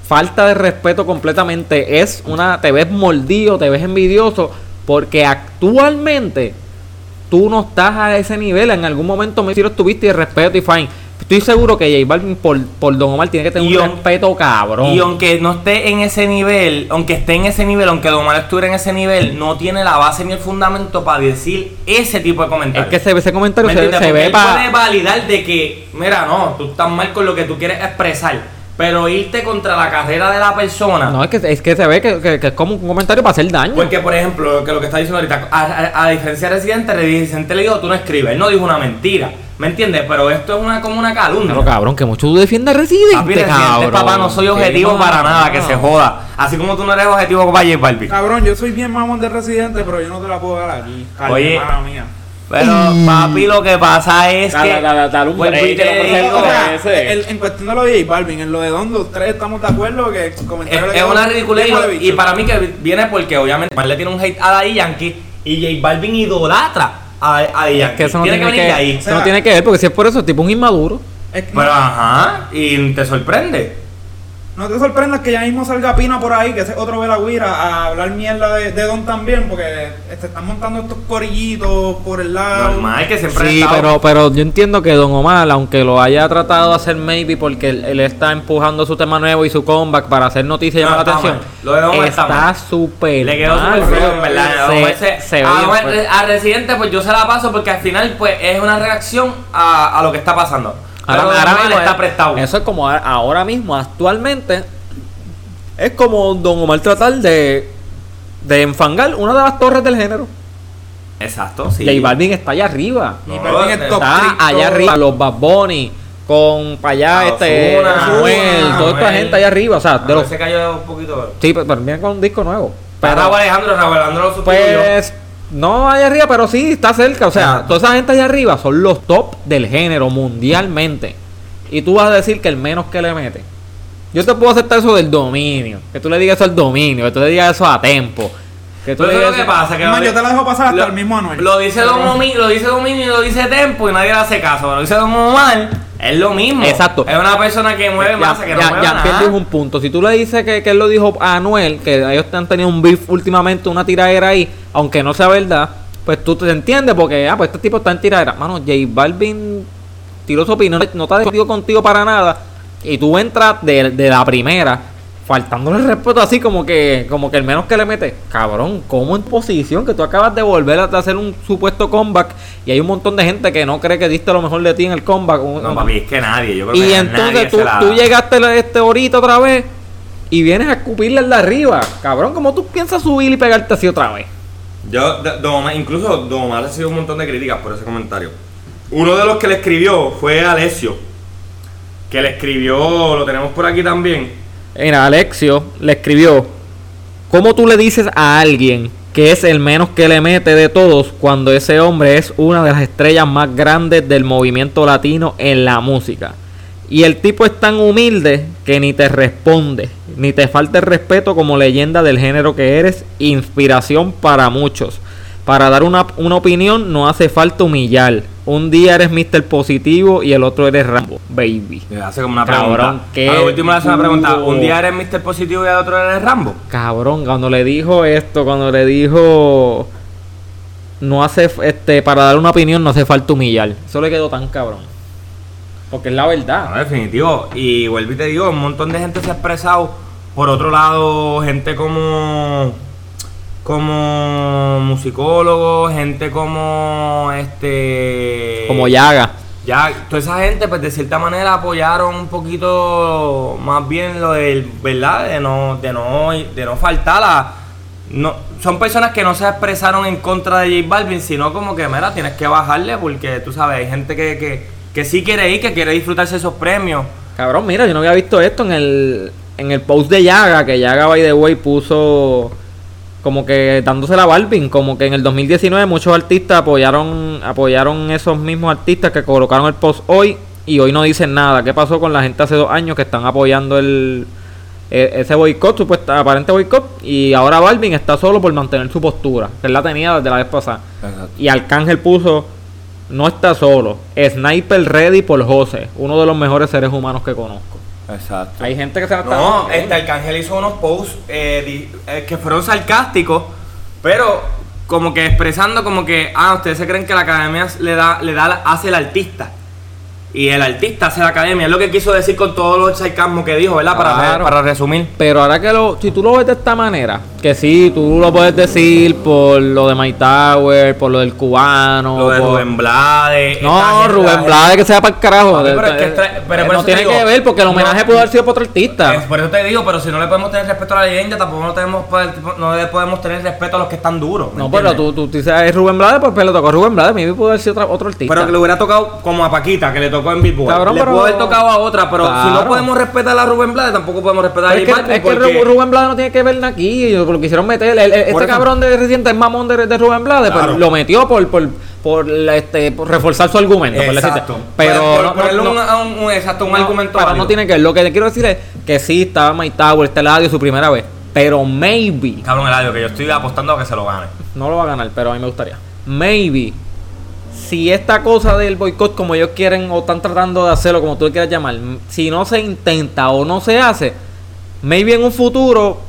falta de respeto completamente. Es una. Te ves mordido, te ves envidioso. Porque actualmente tú no estás a ese nivel. En algún momento me lo estuviste y respeto y fine. Estoy seguro que J Balvin por, por Don Omar tiene que tener Y un respeto cabrón. Y aunque no esté en ese nivel, aunque esté en ese nivel, aunque Don Omar estuviera en ese nivel, no tiene la base ni el fundamento para decir ese tipo de es comentarios. que se ve ese comentario, ¿Me se, ve para. puede validar de que, mira, no, tú estás mal con lo que tú quieres expresar, pero irte contra la carrera de la persona. No, es que, es que se ve que, que- que es como un comentario para hacer daño. Porque, por ejemplo, que lo que está diciendo ahorita, a, a- a diferencia de Residente, Residente le dijo, tú no escribes, él no dijo una mentira, ¿me entiendes? Pero esto es una como una calumnia. Pero cabrón, que mucho tú defiendes a Residente, Papi, Residente, cabrón. papá, no soy objetivo para nada, que se joda. Así como tú no eres objetivo para J Balvin. Cabrón, yo soy bien mamón de residente, pero yo no te la puedo dar aquí. Calma, Oye. mía. Pero, papi, lo que pasa es que... en cuestión de lo de J Balvin, en lo de Don, los tres estamos de acuerdo que Es, es una ridiculez y, para mí que viene porque obviamente Omar le tiene un hate a Daddy Yankee y J Balvin idolatra a, a Daddy Yankee. que eso no tiene tiene, que venir de ahí. eso no tiene que ver, porque si es por eso, el tipo es un inmaduro. Es que Pero ajá, y te sorprende. No te sorprendas que ya mismo salga Pina por ahí, que ese es otro Guira a hablar mierda de, de Don también, porque te están montando estos corillitos por el lado. Normal que siempre Sí, pero, pero yo entiendo que Don Omar, aunque lo haya tratado de hacer maybe porque él, él está empujando su tema nuevo y su comeback para hacer noticias y No, llamar la atención, mal. Lo de Don Omar está súper Le quedó súper feo, bro. en verdad. Se- se- se ve a, Omar- fuerte. a Residente, pues yo se la paso porque al final, pues es una reacción a, a lo que está pasando. Ahora, ahora mismo está es- prestado. Eso es como ahora mismo, actualmente, es como Don Omar tratar de, de enfangar una de las torres del género. Exacto, sí. J Balvin está allá arriba. Y No, Balvin es está top allá arriba, los Bad Bunny, con para allá Ah, este Ozuna, Anuel, Ozuna, toda esta gente allá arriba, o sea, de los, se cayó un poquito. sí, pero, pero viene con un disco nuevo. Pero Pero, Raúl Alejandro, Raúl Alejandro lo pues, no allá arriba, pero sí, está cerca, o sea, Ajá. toda esa gente allá arriba son los top del género mundialmente. Y tú vas a decir que el menos que le mete. Yo te puedo aceptar eso del dominio, que tú le digas eso al dominio, que tú le digas eso a tempo. Que tú Pero le eso digas lo que eso- pasa. Que yo te la dejo pasar hasta lo- el mismo Anuel. Lo dice Don Omi, lo dice Dominio y lo dice Tempo y nadie le hace caso. Lo dice Don Omar, Es lo mismo. Exacto. Es una persona que mueve masa, que no ya- mueve ya nada. un punto. Si tú le dices que, que él lo dijo a Anuel, que ellos han tenido un beef últimamente, una tiradera ahí, aunque no sea verdad, pues tú te entiendes porque, ah, pues este tipo está en tiradera. Mano, J Balvin tiró su opinión, no está discutido contigo para nada, y tú entras de, de la primera, faltándole el respeto así como que, como que el menos que le mete. Cabrón, ¿cómo en posición que tú acabas de volver a hacer un supuesto comeback y hay un montón de gente que no cree que diste lo mejor de ti en el comeback? No, papi, es que nadie. Yo creo Y que entonces nadie tú, se la tú llegaste este ahorita otra vez y vienes a escupirle el de arriba. Cabrón, ¿cómo tú piensas subir y pegarte así otra vez? Yo, de- Don Omar- incluso Don Omar ha recibido un montón de críticas por ese comentario. Uno de los que le escribió fue Alessio. Que le escribió, lo tenemos por aquí también. Mira, Alexio le escribió, ¿cómo tú le dices a alguien que es el menos que le mete de todos cuando ese hombre es una de las estrellas más grandes del movimiento latino en la música? Y el tipo es tan humilde que ni te responde, ni te falta el respeto como leyenda del género que eres, inspiración para muchos. Para dar una, una opinión no hace falta humillar. Un día eres Mr. Positivo y el otro eres Rambo, baby. Le hace como una Cabrón, pregunta. qué A lo último le hace una pregunta. ¿Un día eres Mr. Positivo y el otro eres Rambo? Cabrón, cuando le dijo esto, cuando le dijo no hace este para dar una opinión no hace falta humillar. Eso le quedó tan cabrón. Porque es la No, verdad. definitivo. Y vuelvo y te digo, un montón de gente se ha expresado. Por otro lado, gente como como musicólogos, gente como este Como Yaga. ya toda esa gente pues de cierta manera apoyaron un poquito más bien lo del verdad de no de no de no faltar a no son personas que no se expresaron en contra de J Balvin sino como que mira tienes que bajarle porque tú sabes hay gente que, que, que sí quiere ir que quiere disfrutarse esos premios Cabrón, mira, yo no había visto esto en el en el post de Yaga, que Yaga by the way puso como que dándose la Balvin, como que en el 2019 muchos artistas apoyaron apoyaron esos mismos artistas que colocaron el post hoy y hoy no dicen nada. ¿Qué pasó con la gente hace dos años que están apoyando el e- ese boicot, supuesto, aparente boicot, y ahora Balvin está solo por mantener su postura, que él la tenía desde la vez pasada. Y Arcángel puso, no está solo, Sniper Ready por José, uno de los mejores seres humanos que conozco. Exacto Hay gente que se la está... No, este Arcángel hizo unos posts eh, di- eh, que fueron sarcásticos, pero como que expresando como que, ah, ustedes se creen que la academia le da, le da, hace el artista. Y el artista hace la academia. Es lo que quiso decir con todos los sarcasmos que dijo, ¿verdad? Para, Claro. para resumir. Pero ahora que lo, si tú lo ves de esta manera, que sí, tú lo puedes decir por lo de My Tower, por lo del cubano, Lo de por- Rubén Blades. No, Rubén Blades que sea para el carajo. Pero es que de- tra- pero eh, por no tiene digo, que ver porque el homenaje no- pudo haber sido para otro artista. Es por eso te digo, pero si no le podemos tener respeto a la leyenda, tampoco no, tenemos, no le podemos tener respeto a los que están duros. ¿me no, pero entiendes? tú, tú dices, es Rubén Blades, pues, pues le tocó a Rubén Blades, maybe pudo haber sido otra- otro artista. Pero que le hubiera tocado como a Paquita, que le tocó en Billboard. Cabrón, le pero- pudo haber tocado a otra, pero si Claro. no podemos respetar a Rubén Blades, tampoco podemos respetar a Pero es J que, Balvin es que porque- Ru- Rubén Blades no tiene que ver aquí. Lo quisieron meter. el- el- este cabrón de Residente es mamón de, de Rubén Blades. Claro. Pues lo metió por, por, por, este, por reforzar su argumento. Exacto. Pero, no- ponerle no- un, a un- un- exacto, un argumento pero válido. no tiene que ver. Lo que te quiero decir es que sí, estaba My Tower, este Ladio su primera vez. Pero maybe. Cabrón, Eladio, que yo estoy apostando a que se lo gane. No lo va a ganar, pero a mí me gustaría. Maybe. Si esta cosa del boicot, como ellos quieren o están tratando de hacerlo, como tú le quieras llamar, si no se intenta o no se hace, maybe en un futuro,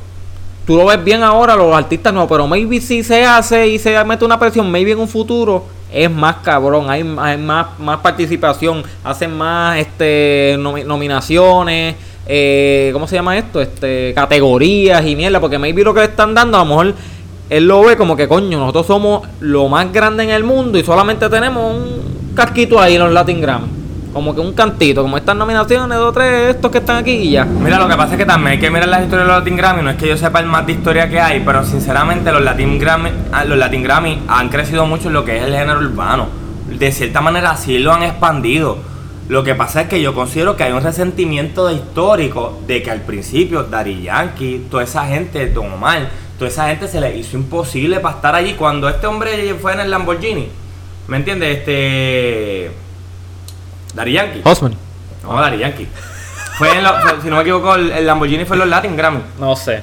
tú lo ves bien ahora, los artistas no, pero maybe si se hace y se mete una presión, maybe en un futuro es más cabrón, hay, hay más, más participación, hacen más este nomi- nominaciones, eh, ¿cómo se llama esto? Este categorías y mierda, porque maybe lo que están dando a lo mejor él lo ve como que coño, nosotros somos lo más grande en el mundo y solamente tenemos un casquito ahí en los Latin Grammy. Como que un cantito, como estas nominaciones, dos, tres, estos que están aquí y ya. Mira, lo que pasa es que también hay que mirar las historias de los Latin Grammy. No es que yo sepa el más de historia que hay, pero sinceramente los Latin Grammy, ah, los Latin Grammy han crecido mucho en lo que es el género urbano. De cierta manera sí lo han expandido. Lo que pasa es que yo considero que hay un resentimiento de histórico de que al principio Daddy Yankee, toda esa gente, Don Omar, toda esa gente se le hizo imposible para estar allí cuando este hombre fue en el Lamborghini. ¿Me entiendes? Este. Daddy Yankee. Osman. No, Daddy Yankee. Fue en fue- si no me equivoco, el, el Lamborghini fue en los Latin Grammy. No sé.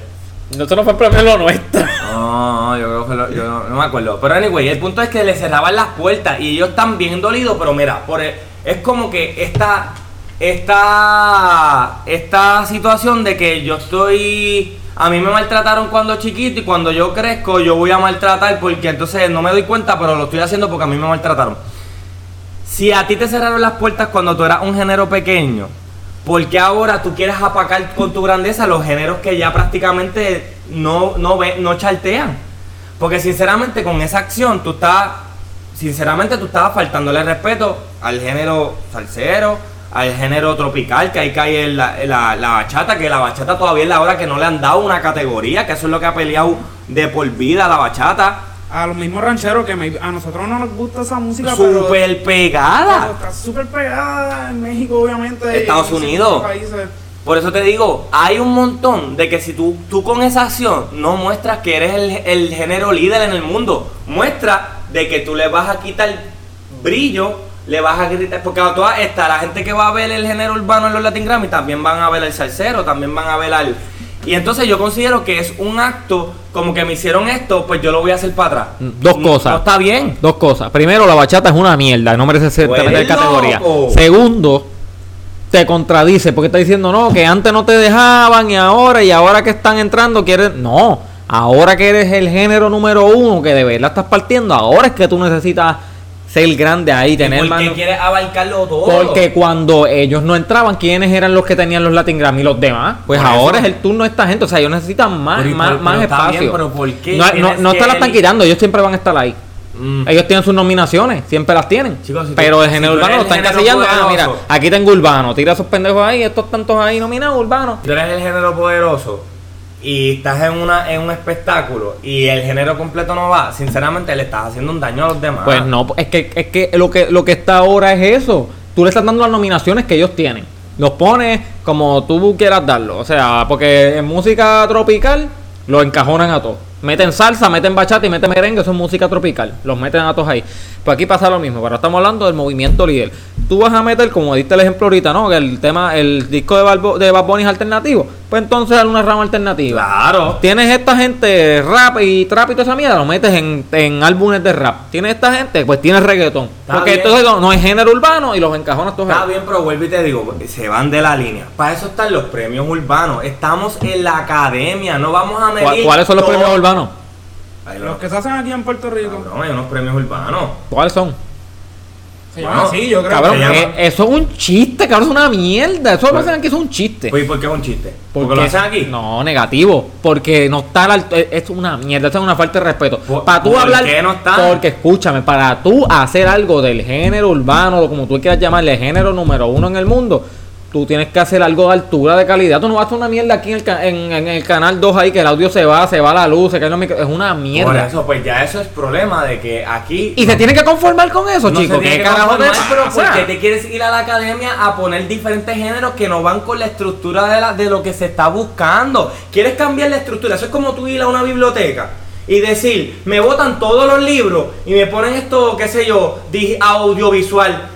Eso no fue el premio lo nuestro. No, yo creo que lo- yo no, no me acuerdo. Pero anyway, el punto es que le cerraban las puertas y ellos están bien dolidos, pero mira, por el- es como que esta esta, esta situación de que yo estoy... A mí me maltrataron cuando chiquito y cuando yo crezco yo voy a maltratar porque entonces no me doy cuenta, pero lo estoy haciendo porque a mí me maltrataron. Si a ti te cerraron las puertas cuando tú eras un género pequeño, ¿por qué ahora tú quieres apacar con tu grandeza los géneros que ya prácticamente no, no, no chartean? Porque sinceramente con esa acción tú estás, sinceramente tú estabas faltándole respeto al género salsero, al género tropical, que ahí cae la, la, la bachata, que la bachata todavía es la hora que no le han dado una categoría, que eso es lo que ha peleado de por vida la bachata. A los mismos rancheros que me- a nosotros no nos gusta esa música, pero- Súper pero pegada. está súper pegada en México, obviamente. Estados en Unidos. países. Por eso te digo, hay un montón de que si tú, tú con esa acción no muestras que eres el, el género líder en el mundo, muestra de que tú le vas a quitar brillo, le vas a gritar, porque a toda esta, la gente que va a ver el género urbano en los Latin Grammy también van a ver el salsero, también van a ver al... Y entonces yo considero que es un acto, como que me hicieron esto, pues yo lo voy a hacer para atrás. Dos No- cosas. No está bien. Dos cosas. Primero, la bachata es una mierda, no merece ser eres categoría. loco. Segundo, te contradice porque está diciendo no, que antes no te dejaban y ahora, y ahora que están entrando, quieres. No, ahora que eres el género número uno, que de verdad estás partiendo, ahora es que tú necesitas ser grande ahí, ¿Y tener ¿Por qué mano- quieres abarcarlo todo? Porque cuando ellos no entraban, ¿quiénes eran los que tenían los Latin Grammy? Los demás. Pues Por ahora eso. es el turno de esta gente. O sea, ellos necesitan más, Pero y más, más pero espacio. bien, pero ¿por qué no, no, no te la están quitando, ellos siempre van a estar ahí. Mm. Ellos tienen sus nominaciones, siempre las tienen. Chicos, si tú- pero el género urbano lo están casillando. Ah, mira, aquí tengo urbano. Tira esos pendejos ahí, estos tantos ahí nominados, urbano. tú eres el género poderoso y estás en una en un espectáculo y el género completo no va, sinceramente le estás haciendo un daño a los demás. Pues no, es que, es que lo que lo que está ahora es eso. Tú le estás dando las nominaciones que ellos tienen. Los pones como tú quieras darlo. O sea, porque en música tropical los encajonan a todos. Meten salsa, meten bachata y meten merengue, eso es música tropical. Los meten a todos ahí. Pues aquí pasa lo mismo, pero estamos hablando del movimiento líder. Tú vas a meter, como diste el ejemplo ahorita, ¿no? Que el tema, el disco de, Balbo, de Bad Bunny es alternativo. Pues entonces dale una rama alternativa. claro. Tienes esta gente rap y trap y toda esa mierda, lo metes en, en álbumes de rap. Tienes esta gente, pues tienes reggaetón. Está Porque bien. entonces no, no es género urbano y los encajonas todos Está ahí. bien, pero vuelvo y te digo, se van de la línea. Para eso están los premios urbanos. Estamos en la academia, no vamos a medir. ¿Cuál- ¿Cuáles son los todo. premios urbanos? Los que se hacen aquí en Puerto Rico. cabrón, hay unos premios urbanos. ¿Cuáles son? Se Bueno, llaman así, yo creo. Cabrón, se llama- eh, eso es un chiste, cabrón, es una mierda. Eso lo Pues- hacen aquí, es un chiste. Pues, ¿y por qué es un chiste? ¿Porque Porque- lo hacen aquí? No, negativo. Porque no está alto- es- una mierda, eso es una falta de respeto. ¿Por- Para tú por hablar. qué no está? Porque escúchame, para tú hacer algo del género urbano, o como tú quieras llamarle, género número uno en el mundo, tú tienes que hacer algo de altura, de calidad. Tú no vas a hacer una mierda aquí en el, en, en el canal 2 ahí, que el audio se va, se va la luz, se caen los micro- Es una Por mierda. eso, pues ya eso es problema de que aquí. Y se tiene que conformar con eso, No chicos. se tiene ¿Qué que carajo conformar, pero ¿por pasa? qué te quieres ir a la academia a poner diferentes géneros que no van con la estructura de, la- de lo que se está buscando? ¿Quieres cambiar la estructura? Eso es como tú ir a una biblioteca y decir, me botan todos los libros y me ponen esto, qué sé yo, di- audiovisual.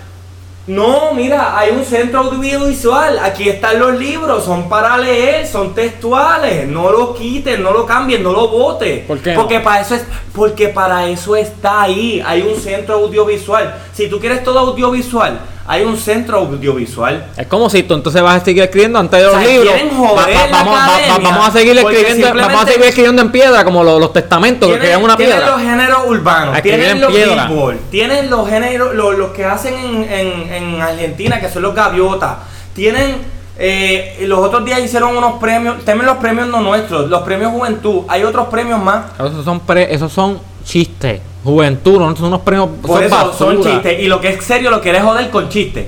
No, mira, hay un centro audiovisual. Aquí están los libros, son para leer, son textuales. No lo quiten, no lo cambien, no lo voten. ¿Por qué? Porque para eso es, porque para eso está ahí. Hay un centro audiovisual. Si tú quieres todo audiovisual, hay un centro audiovisual. Es como si tú entonces vas a seguir escribiendo antes de O los sea, libros. vamos, va- a seguir escribiendo, vamos a seguir escribiendo en piedra como los, los testamentos que Tienen- crean una tienen piedra. los géneros urbanos, tienen en los billboard, tienen los géneros, los, los que hacen en, en- en Argentina, que son los gaviotas, tienen eh, los otros días hicieron unos premios, también los premios no nuestros, los premios juventud, hay otros premios más. Esos son, pre- esos son chistes. Juventud, no son unos premios. Por son eso son chistes. Y lo que es serio lo querés joder con chistes.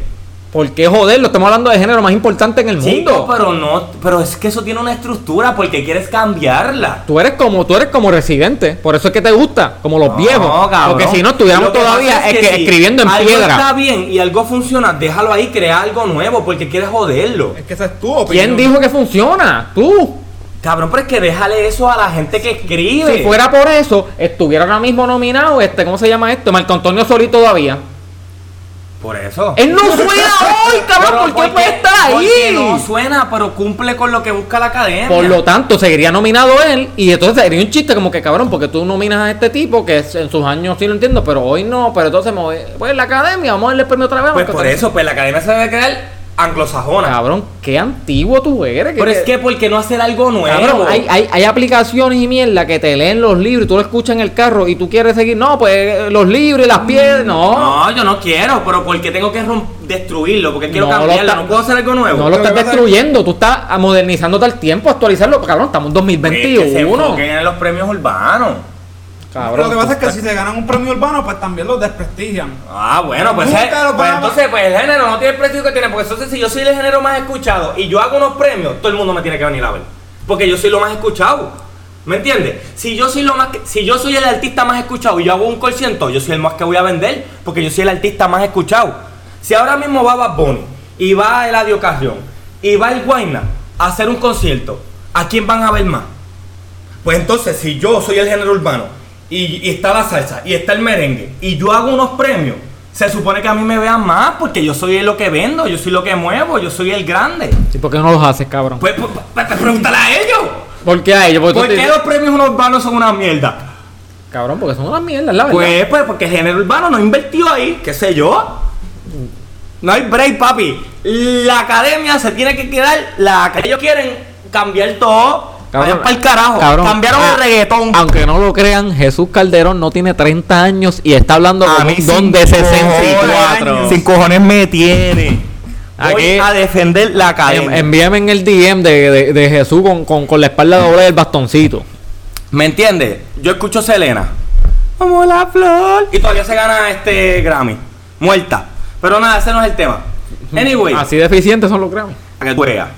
¿Por qué joderlo? Estamos hablando de género más importante en el Chico, mundo. pero no, pero es que eso tiene una estructura porque quieres cambiarla. Tú eres como tú eres como residente, por eso es que te gusta, como los No, viejos. cabrón. Porque si no estuviéramos Lo que todavía es que si escribiendo en algo piedra. está bien y algo funciona, déjalo ahí, crea algo nuevo porque quieres joderlo. Es que esa es tu opinión. ¿Quién dijo que funciona? Tú. Cabrón, pero es que déjale eso a la gente que escribe. Si fuera por eso, estuviera ahora mismo nominado este, ¿cómo se llama esto? Marco Antonio Solís todavía. Por eso. Él no suena hoy, cabrón, ¿por qué puede estar ahí? no suena, pero cumple con lo que busca la academia. Por lo tanto, seguiría nominado él y entonces sería un chiste como que cabrón, porque tú nominas a este tipo que en sus años sí lo entiendo, pero hoy no, pero entonces me voy, pues la academia, vamos a darle el premio otra vez. Pues por eso, pues la academia se debe crear anglosajona. Cabrón, qué antiguo tú eres. Pero es que, ¿por qué no hacer algo nuevo? Cabrón, hay, hay, hay aplicaciones y mierda que te leen los libros y tú lo escuchas en el carro y tú quieres seguir. No, pues eh, los libros y las piedras. No. No, yo no quiero, pero ¿por qué tengo que destruirlo? Porque quiero No lo cambiarlo, está- no puedo hacer algo nuevo. No lo estás es- destruyendo, tú estás modernizándote al tiempo, actualizarlo. Cabrón, estamos en Pues que se 2021. en los premios urbanos. Cabrón, Lo que pasa es que si se ganan un premio urbano, pues también los desprestigian. Ah, bueno, pues, eh, lo pues entonces pues el género no tiene el prestigio que tiene, porque entonces si yo soy el género más escuchado y yo hago unos premios, todo el mundo me tiene que venir a ver, porque yo soy lo más escuchado. ¿Me entiendes? Si yo soy lo más si yo soy el artista más escuchado y yo hago un concierto, yo soy el más que voy a vender, porque yo soy el artista más escuchado. Si ahora mismo va Bad Bunny y va Eladio Carrión y va el Guayna a hacer un concierto, ¿a quién van a ver más? Pues entonces, si yo soy el género urbano y, y está la salsa y está el merengue y yo hago unos premios, se supone que a mí me vean más porque yo soy lo que vendo, yo soy lo que muevo, yo soy el grande. ¿Y por qué no los haces, cabrón? Pues, pues, pues, pues, pregúntale a ellos. ¿Por qué a ellos? Porque ¿Por te- qué los premios urbanos son una mierda? Cabrón, porque son unas mierdas, la verdad. Pues, pues, porque el género urbano no invirtió ahí, qué sé yo. No hay break, papi. La academia se tiene que quedar. La ellos quieren cambiar todo. Vayan para el carajo. cabrón, Cambiaron ah, el reggaetón. Aunque no lo crean, Jesús Calderón no tiene 30 años y está hablando A mí un don de sin 64. cojones- Sin cojones me tiene. Voy Aquí- a defender la En- academia. envíame en el DM de, de- de Jesús con, con, con la espalda doble del bastoncito. ¿Me entiendes? Yo escucho Selena. Como la flor. Y todavía se gana este Grammy. Muerta. Pero nada, ese no es el tema. Anyway. Así deficientes son los Grammy. para que veas.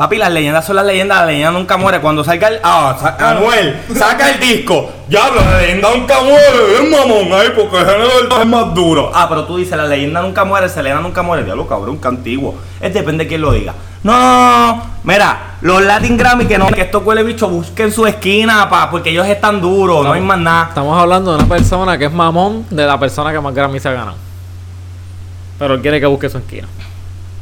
Papi, las leyendas son las leyendas, la leyenda nunca muere. Cuando salga el. Ah, sa- Anuel, saca el disco. Diablo, la leyenda nunca muere. Es mamón ahí, porque el género del es más duro. Ah, pero tú dices, la leyenda nunca muere, Selena nunca muere. Diablo, cabrón, que antiguo. Es depende de quién lo diga. No, no, no. Mira, los Latin Grammy que no, que esto huele bicho, busquen su esquina, pa, porque ellos están duros, no hay más nada. Estamos hablando de una persona que es mamón de la persona que más Grammy se ha ganado. Pero él quiere que busque su esquina.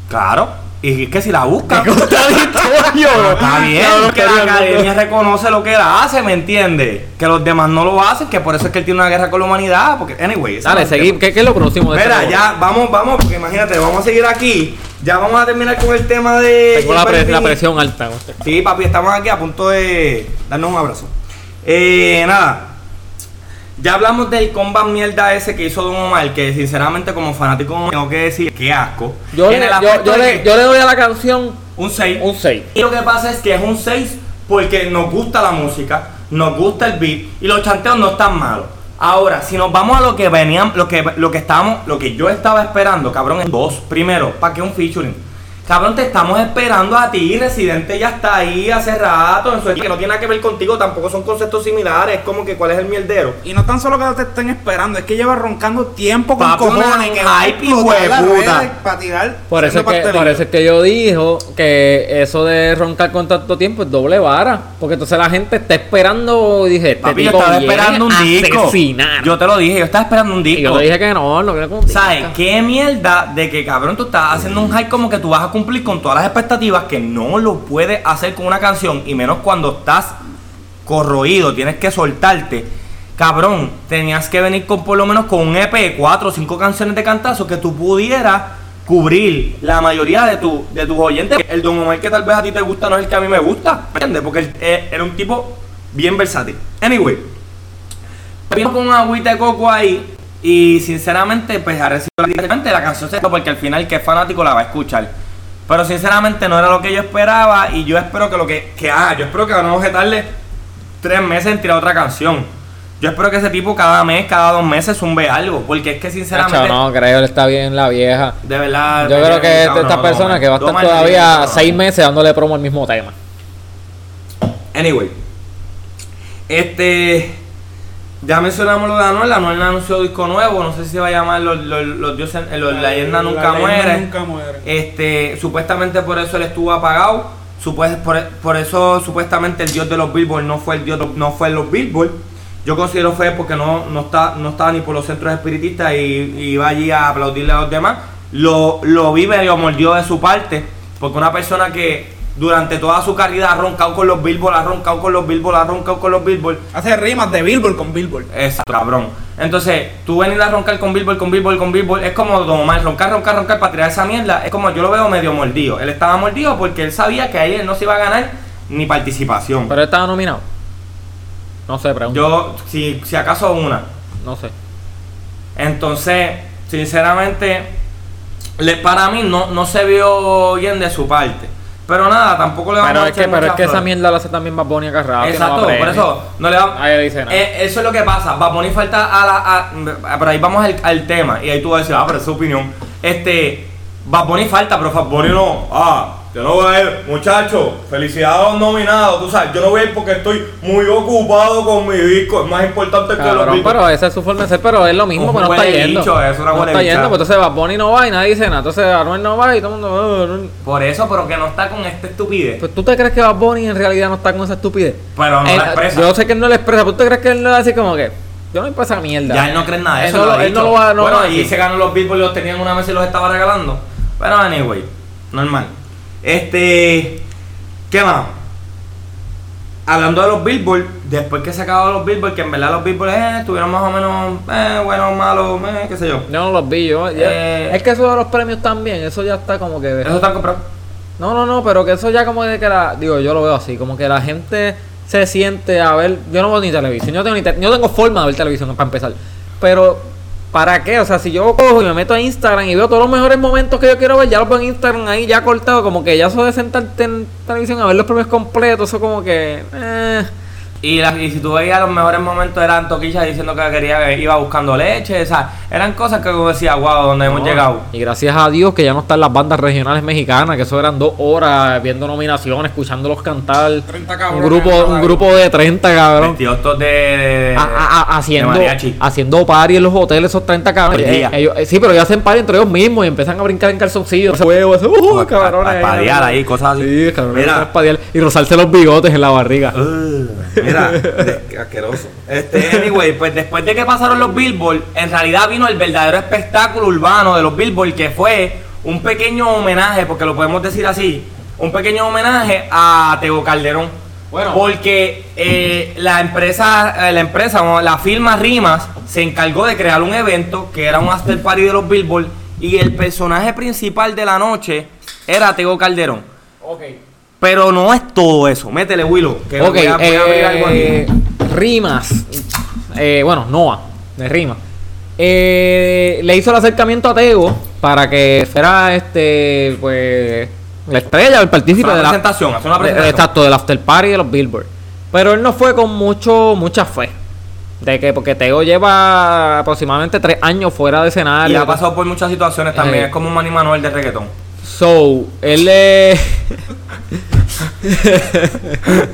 Claro. Y es que si la buscan. Coño. Está bien, que la academia reconoce lo que él hace, ¿me entiendes? Que los demás no lo hacen, que por eso es que él tiene una guerra con la humanidad. Porque, anyway, no Dale, seguimos. ¿Qué, ¿Qué es lo próximo de Mira, este ya, vamos, vamos, porque imagínate, vamos a seguir aquí. Ya vamos a terminar con el tema de. Tengo la, la presión alta. Sí, papi, estamos aquí a punto de darnos un abrazo. Eh, nada. Ya hablamos del combat mierda ese que hizo Don Omar, que sinceramente como fanático tengo que decir que asco. Yo, le, yo, yo yo doy a la canción un 6. un 6. Y lo que pasa es que es un 6 porque nos gusta la música, nos gusta el beat y los chanteos no están malos. Ahora, si nos vamos a lo que venían, lo que, lo que estábamos, lo que yo estaba esperando, cabrón, en dos. Primero, ¿para qué un featuring? Cabrón, te estamos esperando a ti, Residente ya está ahí hace rato, en su que no tiene nada que ver contigo, tampoco son conceptos similares, es como que cuál es el mierdero. Y no tan solo que te estén esperando, es que lleva roncando tiempo con Papi, cojones que hype, hijueputa. redes para tirar. Por eso, es que, por eso es que yo dijo que eso de roncar con tanto tiempo es doble vara. Porque entonces la gente está esperando y dije, este Papi, yo tipo estaba viene esperando un disco. asesinar. Yo te lo dije, yo estaba esperando un disco. y yo te dije que no, no quiero contigo. ¿Sabes qué mierda de que cabrón tú estás haciendo un hype como que tú vas a cumplir con todas las expectativas que no lo puedes hacer con una canción y menos cuando estás corroído, tienes que soltarte. Cabrón, tenías que venir con por lo menos con un EP de 4 o 5 canciones de cantazo que tú pudieras cubrir la mayoría de, tu, de tus oyentes. El Don Omar que tal vez a ti te gusta no es el que a mí me gusta, ¿me entiendes? Porque eh, era un tipo bien versátil. Anyway, vino con un agüita de coco ahí y sinceramente pues ha recibido directamente la canción se porque al final que es fanático la va a escuchar pero sinceramente no era lo que yo esperaba y yo espero que lo que que haga yo espero que a tarde tres meses en tirar otra canción yo espero que ese tipo cada mes cada dos meses zumbe algo porque es que sinceramente Nacho, no, creo, él está bien la vieja. de verdad Yo creo que no, esta no, esta no, persona no, que va a no, estar no, todavía no, no. seis meses dándole promo al mismo tema. Anyway, este. Ya mencionamos lo de Anuel. Anuel anunció disco nuevo. No sé si se va a llamar Los, los, los dioses. eh, Los La- Leyenda la Nunca leyenda Muere. nunca muere. Este, supuestamente por eso él estuvo apagado. Supues- por, por eso supuestamente el dios de los Billboard no fue el dios no fue los Billboard. Yo considero fue porque no, no está no estaba ni por los centros espiritistas y, y iba allí a aplaudirle a los demás. Lo, lo vi medio mordió de su parte. Porque una persona que durante toda su carrera ha roncado con los Billboard, ha roncado con los Billboard, ha roncado con los Billboard. Hace rimas de Billboard con Billboard. Exacto, cabrón. Entonces, tú venir a roncar con Billboard, con Billboard, con Billboard, es como Don Omar, roncar, roncar, roncar para tirar esa mierda. Es como yo lo veo medio mordido. Él estaba mordido porque él sabía que ahí él no se iba a ganar ni participación. Pero él estaba nominado. No sé, pregunto. Yo, si, si acaso una. No sé. Entonces, sinceramente, le, para mí no, no se vio bien de su parte. Pero nada, tampoco le vamos Pero a es que, pero es que esa mierda la hace también Bad Bunny no Exacto, por eso no le va Ahí le dice nada. Eh, eso es lo que pasa. Bad Bunny falta a la. a- pero ahí vamos al, al tema. Y ahí tú vas a decir, ah, pero es su opinión. Este. Bad Bunny falta, pero Bad Bunny no. Ah, yo no voy a ir. Muchachos, felicidades a los nominados. Tú sabes, yo no voy a ir porque estoy muy ocupado con mi disco. Es más importante que los Cabrón, discos. pero esa es su forma de ser, pero es lo mismo, pues no está yendo. bicho, es una no está bicha. yendo, pues entonces Bad Bunny no va y nadie dice nada. Entonces Anuel no va y todo el mundo. "Oh, Anuel". Por eso, pero que no está con esta estupidez. Pues tú te crees que Bad Bunny en realidad no está con esa estupidez. Pero no Él- la expresa. Yo sé que él no la expresa, pero tú te crees que él no va a decir como que. Yo no para esa mierda. Ya él no cree en nada de Él eso. no lo lo- ha él no dicho. lo va- no bueno, va a y se ganó los Billboard, los tenían una mesa y los estaba regalando. Pero anyway, normal. Este. ¿Qué más? Hablando de los Billboard, después que se acabaron los Billboard, que en verdad los Billboard eh, estuvieron más o menos, eh, buenos, malos, eh, qué sé yo. Yo no los vi, yo. Eh. es que eso de los premios también, eso ya está como que. Eso están comprados. No, no, no, pero que eso ya como de que la. Digo, yo lo veo así, como que la gente se siente a ver. Yo no veo ni televisión, yo tengo, ni te- yo no tengo forma de ver televisión para empezar. Pero, ¿para qué? O sea, si yo cojo y me meto a Instagram y veo todos los mejores momentos que yo quiero ver, ya los veo en Instagram ahí ya cortado, como que ya eso de sentarte en televisión a ver los premios completos, eso como que. Eh. Y, la- y si tú veías los mejores momentos eran Toquilla diciendo que quería iba buscando leche, o sea, eran cosas que uno decía, wow, donde hemos llegado. Y gracias a Dios que ya no están las bandas regionales mexicanas, que eso eran dos horas viendo nominaciones, escuchándolos cantar. 30 Un grupo, un grupo de 30 cabrón. De, de- A- a- a- haciendo, de mariachi. haciendo party en los hoteles esos 30 cabrones. Eh, ellos- eh, sí, pero ellos hacen party entre ellos mismos y empiezan a brincar en calzoncillos. Ese huevo, ese, uh, A- cabrones. ahí, cosas así. Sí, cabrones. Mira. Y rozarse los bigotes en la barriga. Uh, mira, de- asqueroso. Este, anyway, pues después de que pasaron los Billboard, en realidad vino el verdadero espectáculo urbano de los Billboard, que fue un pequeño homenaje, porque lo podemos decir así, un pequeño homenaje a Tego Calderón. Bueno. porque eh, la empresa, eh, la empresa, la firma Rimas, se encargó de crear un evento que era un after party de los Billboard y el personaje principal de la noche era Tego Calderón. Ok. Pero no es todo eso. Métele, Willow. Que Ok, voy a, voy a abrir algo aquí. eh, Rimas. Eh, bueno, Noah, de Rimas. Eh, le hizo el acercamiento a Tego para que fuera este, pues, la estrella, el partícipe de la presentación, hace una presentación. exacto, del after party de los Billboard. Pero él no fue con mucho, mucha fe. De que, porque Tego lleva aproximadamente tres años fuera de Y escenario. ha pasado por muchas situaciones también. Eh. Es como un Manny Manuel de reggaetón. So, él es.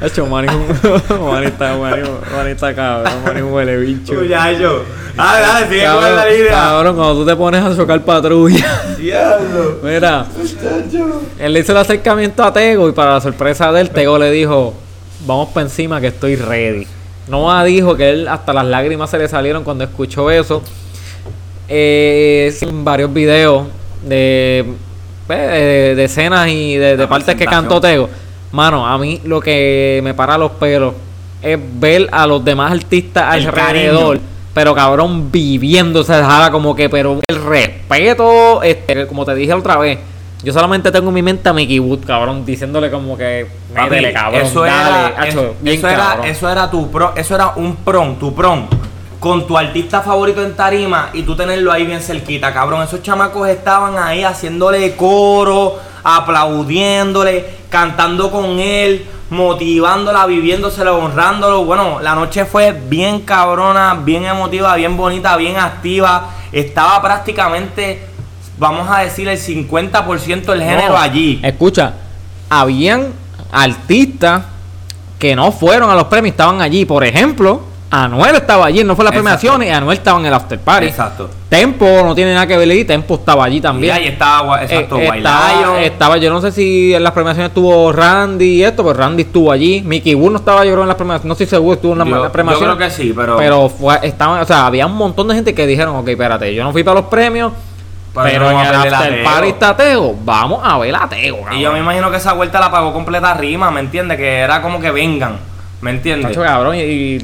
Hecho, Manny, Manny está, Manny, Manny está cabrón, Manny huele bicho. ya yo. Dale, sigue con Cabrón, la línea. cabrón, cuando tú te pones a chocar patrulla. Diablo. Mira, él le hizo el acercamiento a Tego y para la sorpresa de él, Tego le dijo: Vamos para encima que estoy ready. Noah dijo que él hasta las lágrimas se le salieron cuando escuchó eso. Eh, en varios videos de, pues, de, de escenas y de, de partes que cantó Tego. Mano, a mí lo que me para los pelos es ver a los demás artistas El alrededor. cariño. Pero cabrón, viviendo esa jala como que, pero el respeto, este, como te dije otra vez, yo solamente tengo en mi mente a Mickey Wood, cabrón, diciéndole como que, métele, cabrón, eso dale, era, hacho, es- bien eso, era, eso era tu pro, eso era un prom, tu prom. Con tu artista favorito en tarima y tú tenerlo ahí bien cerquita, cabrón. Esos chamacos estaban ahí haciéndole coro, aplaudiéndole, cantando con él, motivándola, viviéndosela, honrándolo. Bueno, la noche fue bien cabrona, bien emotiva, bien bonita, bien activa. Estaba prácticamente, vamos a decir, el 50% del género No, allí. Escucha, habían artistas que no fueron a los premios, estaban allí. Por ejemplo, Anuel estaba allí, no fue a las Exacto. premiaciones, y Anuel estaba en el after party. Exacto. Tempo no tiene nada que ver ahí, Tempo estaba allí Y también. ahí estaba, exacto, Eh, estaba, yo no sé si en las premiaciones estuvo Randy y esto, pero Randy estuvo allí. Mickey Wood no estaba, yo creo, en las premiaciones, no estoy seguro, estuvo en las Yo- las yo premiaciones. creo que sí, pero- Pero fue, estaban, o sea, había un montón de gente que dijeron, ok, espérate, yo no fui para los premios, Pero pero, no en el after party está Teo, vamos a ver a Teo, Y cabrón. yo me imagino que esa vuelta la pagó completa rima, ¿me entiendes? Que era como que vengan, ¿me entiendes? Tacho, cabrón, y, y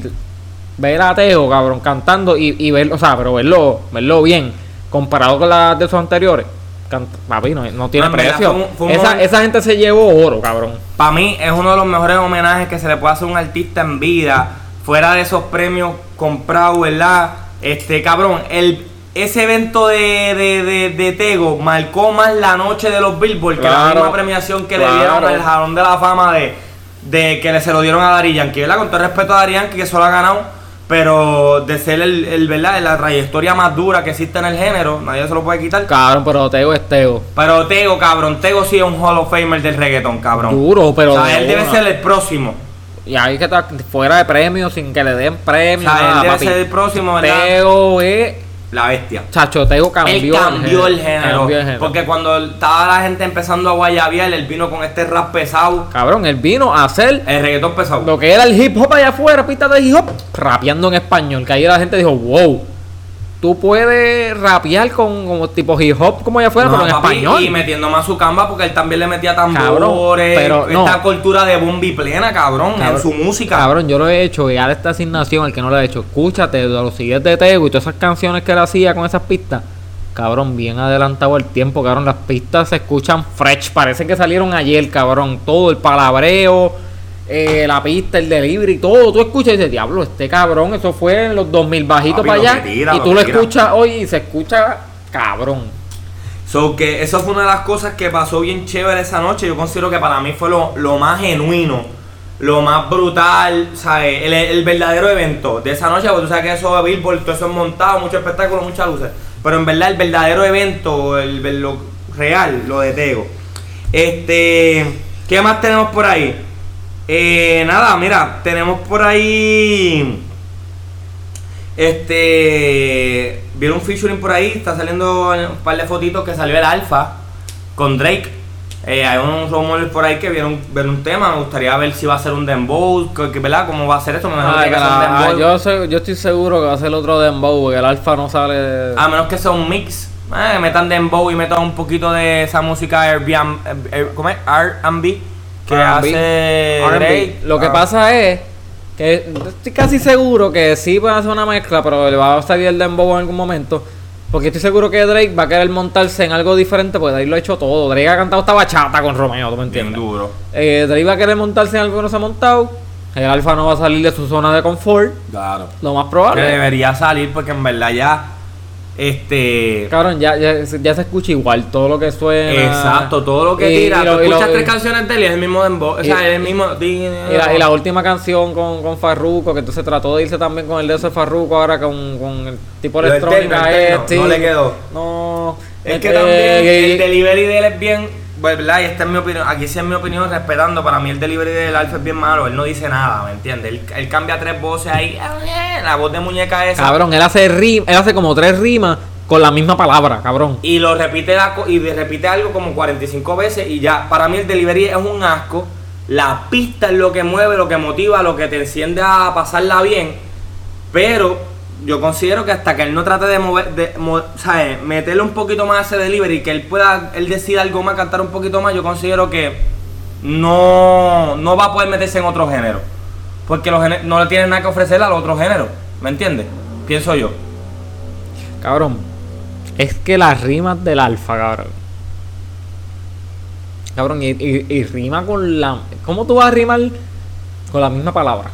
ver a Teo, cabrón, cantando y, y verlo, o sea, pero verlo, verlo bien, comparado con las de sus anteriores, canta- papi, no, no tiene No, en verdad, precio. fue un- fue un esa, momento- esa gente se llevó oro, cabrón. Para mí es uno de los mejores homenajes que se le puede hacer a un artista en vida, fuera de esos premios comprados, ¿verdad? Este, cabrón, el, ese evento de, de, de, de Tego marcó más la noche de los Billboard que la Claro, misma premiación que le claro. dieron al Jalón de la Fama de, de que le se lo dieron a Dari Yankee, ¿verdad? Con todo el respeto a Dari Yankee, que solo ha ganado, pero de ser el, el, ¿verdad? La trayectoria más dura que existe en el género, nadie se lo puede quitar. Cabrón, pero Teo es Teo. Pero Tego, cabrón, Tego sí es un Hall of Famer del reggaetón, cabrón. Duro, pero O sea, él debe ser el próximo. Y ahí que está fuera de premios, sin que le den premios. O sea, él debe papi. ser el próximo, ¿verdad? Teo es. La bestia. Chacho, Teo cambió, él cambió el género. Cambió el género. Porque cuando estaba la gente empezando a guayabiar, él vino con este rap pesado. Cabrón, él vino a hacer El reggaetón pesado. lo que era el hip hop allá afuera, pista de hip hop, rapeando en español. Que ahí la gente dijo, wow, tú puedes rapear con como tipo hip hop como allá afuera, No, pero en papi, español. Y metiendo más su camba porque él también le metía tambores. Cabrón, pero no. esta cultura de bombi plena, cabrón, en su música. Cabrón, yo lo he hecho y ahora esta asignación, el que no lo ha hecho, escúchate de los siguientes de Tego y todas esas canciones que él hacía con esas pistas. Cabrón, bien adelantado el tiempo, cabrón. Las pistas se escuchan fresh, parece que salieron ayer, cabrón. Todo el palabreo, eh, la pista, el delivery, todo. Tú escuchas y dices, diablo, este cabrón, eso fue en los 2000 bajitos Papi, para allá. tira, y tú lo tira. escuchas hoy y se escucha cabrón. So que eso fue una de las cosas que pasó bien chévere esa noche. Yo considero que para mí fue lo, lo más genuino, lo más brutal, ¿sabes? El, el verdadero evento de esa noche, porque tú sabes que eso de Billboard, todo eso es montado, mucho espectáculo, muchas luces. Pero en verdad el verdadero evento, el, lo real, lo de Tego. Este, ¿qué más tenemos por ahí? Eh, nada, mira, tenemos por ahí. Este. Vieron un featuring por ahí, está saliendo un par de fotitos que salió el Alfa con Drake. Eh, hay unos rumores por ahí que vieron ver un tema. Me gustaría ver si va a ser un dembow, que, que, ¿verdad? ¿Cómo va a ser esto? Me imagino Ay, que va a ser un cara, dembow. yo, estoy seguro que va a ser otro dembow, porque el alfa no sale. A menos que sea un mix. Eh, metan dembow y metan un poquito de esa música Airbnb, eh, ¿cómo es? R&B que hace. Drake. Lo que Ah. pasa es que estoy casi seguro que sí va a hacer una mezcla, pero le va a salir el dembow en algún momento. Porque estoy seguro que Drake va a querer montarse en algo diferente, porque Drake lo ha hecho todo. Drake ha cantado esta bachata con Romeo, ¿tú me Bien entiendes? duro. Eh, Drake va a querer montarse en algo que no se ha montado. El alfa no va a salir de su zona de confort, Claro. lo más Que probable. debería salir porque en verdad ya. Este. Cabrón, ya, ya, ya se escucha igual todo lo que suena. Exacto, todo lo que Y- tira. y lo- tú y lo- escuchas y- tres canciones de él y es el mismo dembow. O sea, es el mismo. Y la, y la última canción con, con Farruko, que entonces trató de irse también con el de ese Farruko ahora con, con el tipo electrónica este. no le quedó. No. Es que eh, también eh, el delivery de él es bien. Pues, ¿verdad? Y esta es mi opinión. Aquí sí es mi opinión, respetando. Para mí el delivery del Alfa es bien malo. Él no dice nada, ¿me entiendes? Él, él cambia tres voces ahí. La voz de muñeca esa. Cabrón, él hace rim, él hace como tres rimas con la misma palabra, cabrón. Y lo repite la co- y repite algo como 45 veces y ya. Para mí el delivery es un asco. La pista es lo que mueve, lo que motiva, lo que te enciende a pasarla bien. Pero yo considero que hasta que él no trate de mover, de, ¿sabes? meterle un poquito más a ese delivery, que él pueda, él decida algo más, cantar un poquito más, yo considero que no, no va a poder meterse en otro género. Porque los no le tienen nada que ofrecerle al otro género. ¿Me entiendes? Pienso yo. Cabrón, es que las rimas del alfa, cabrón. Cabrón, y- y rima con la. ¿Cómo tú vas a rimar con la misma palabra?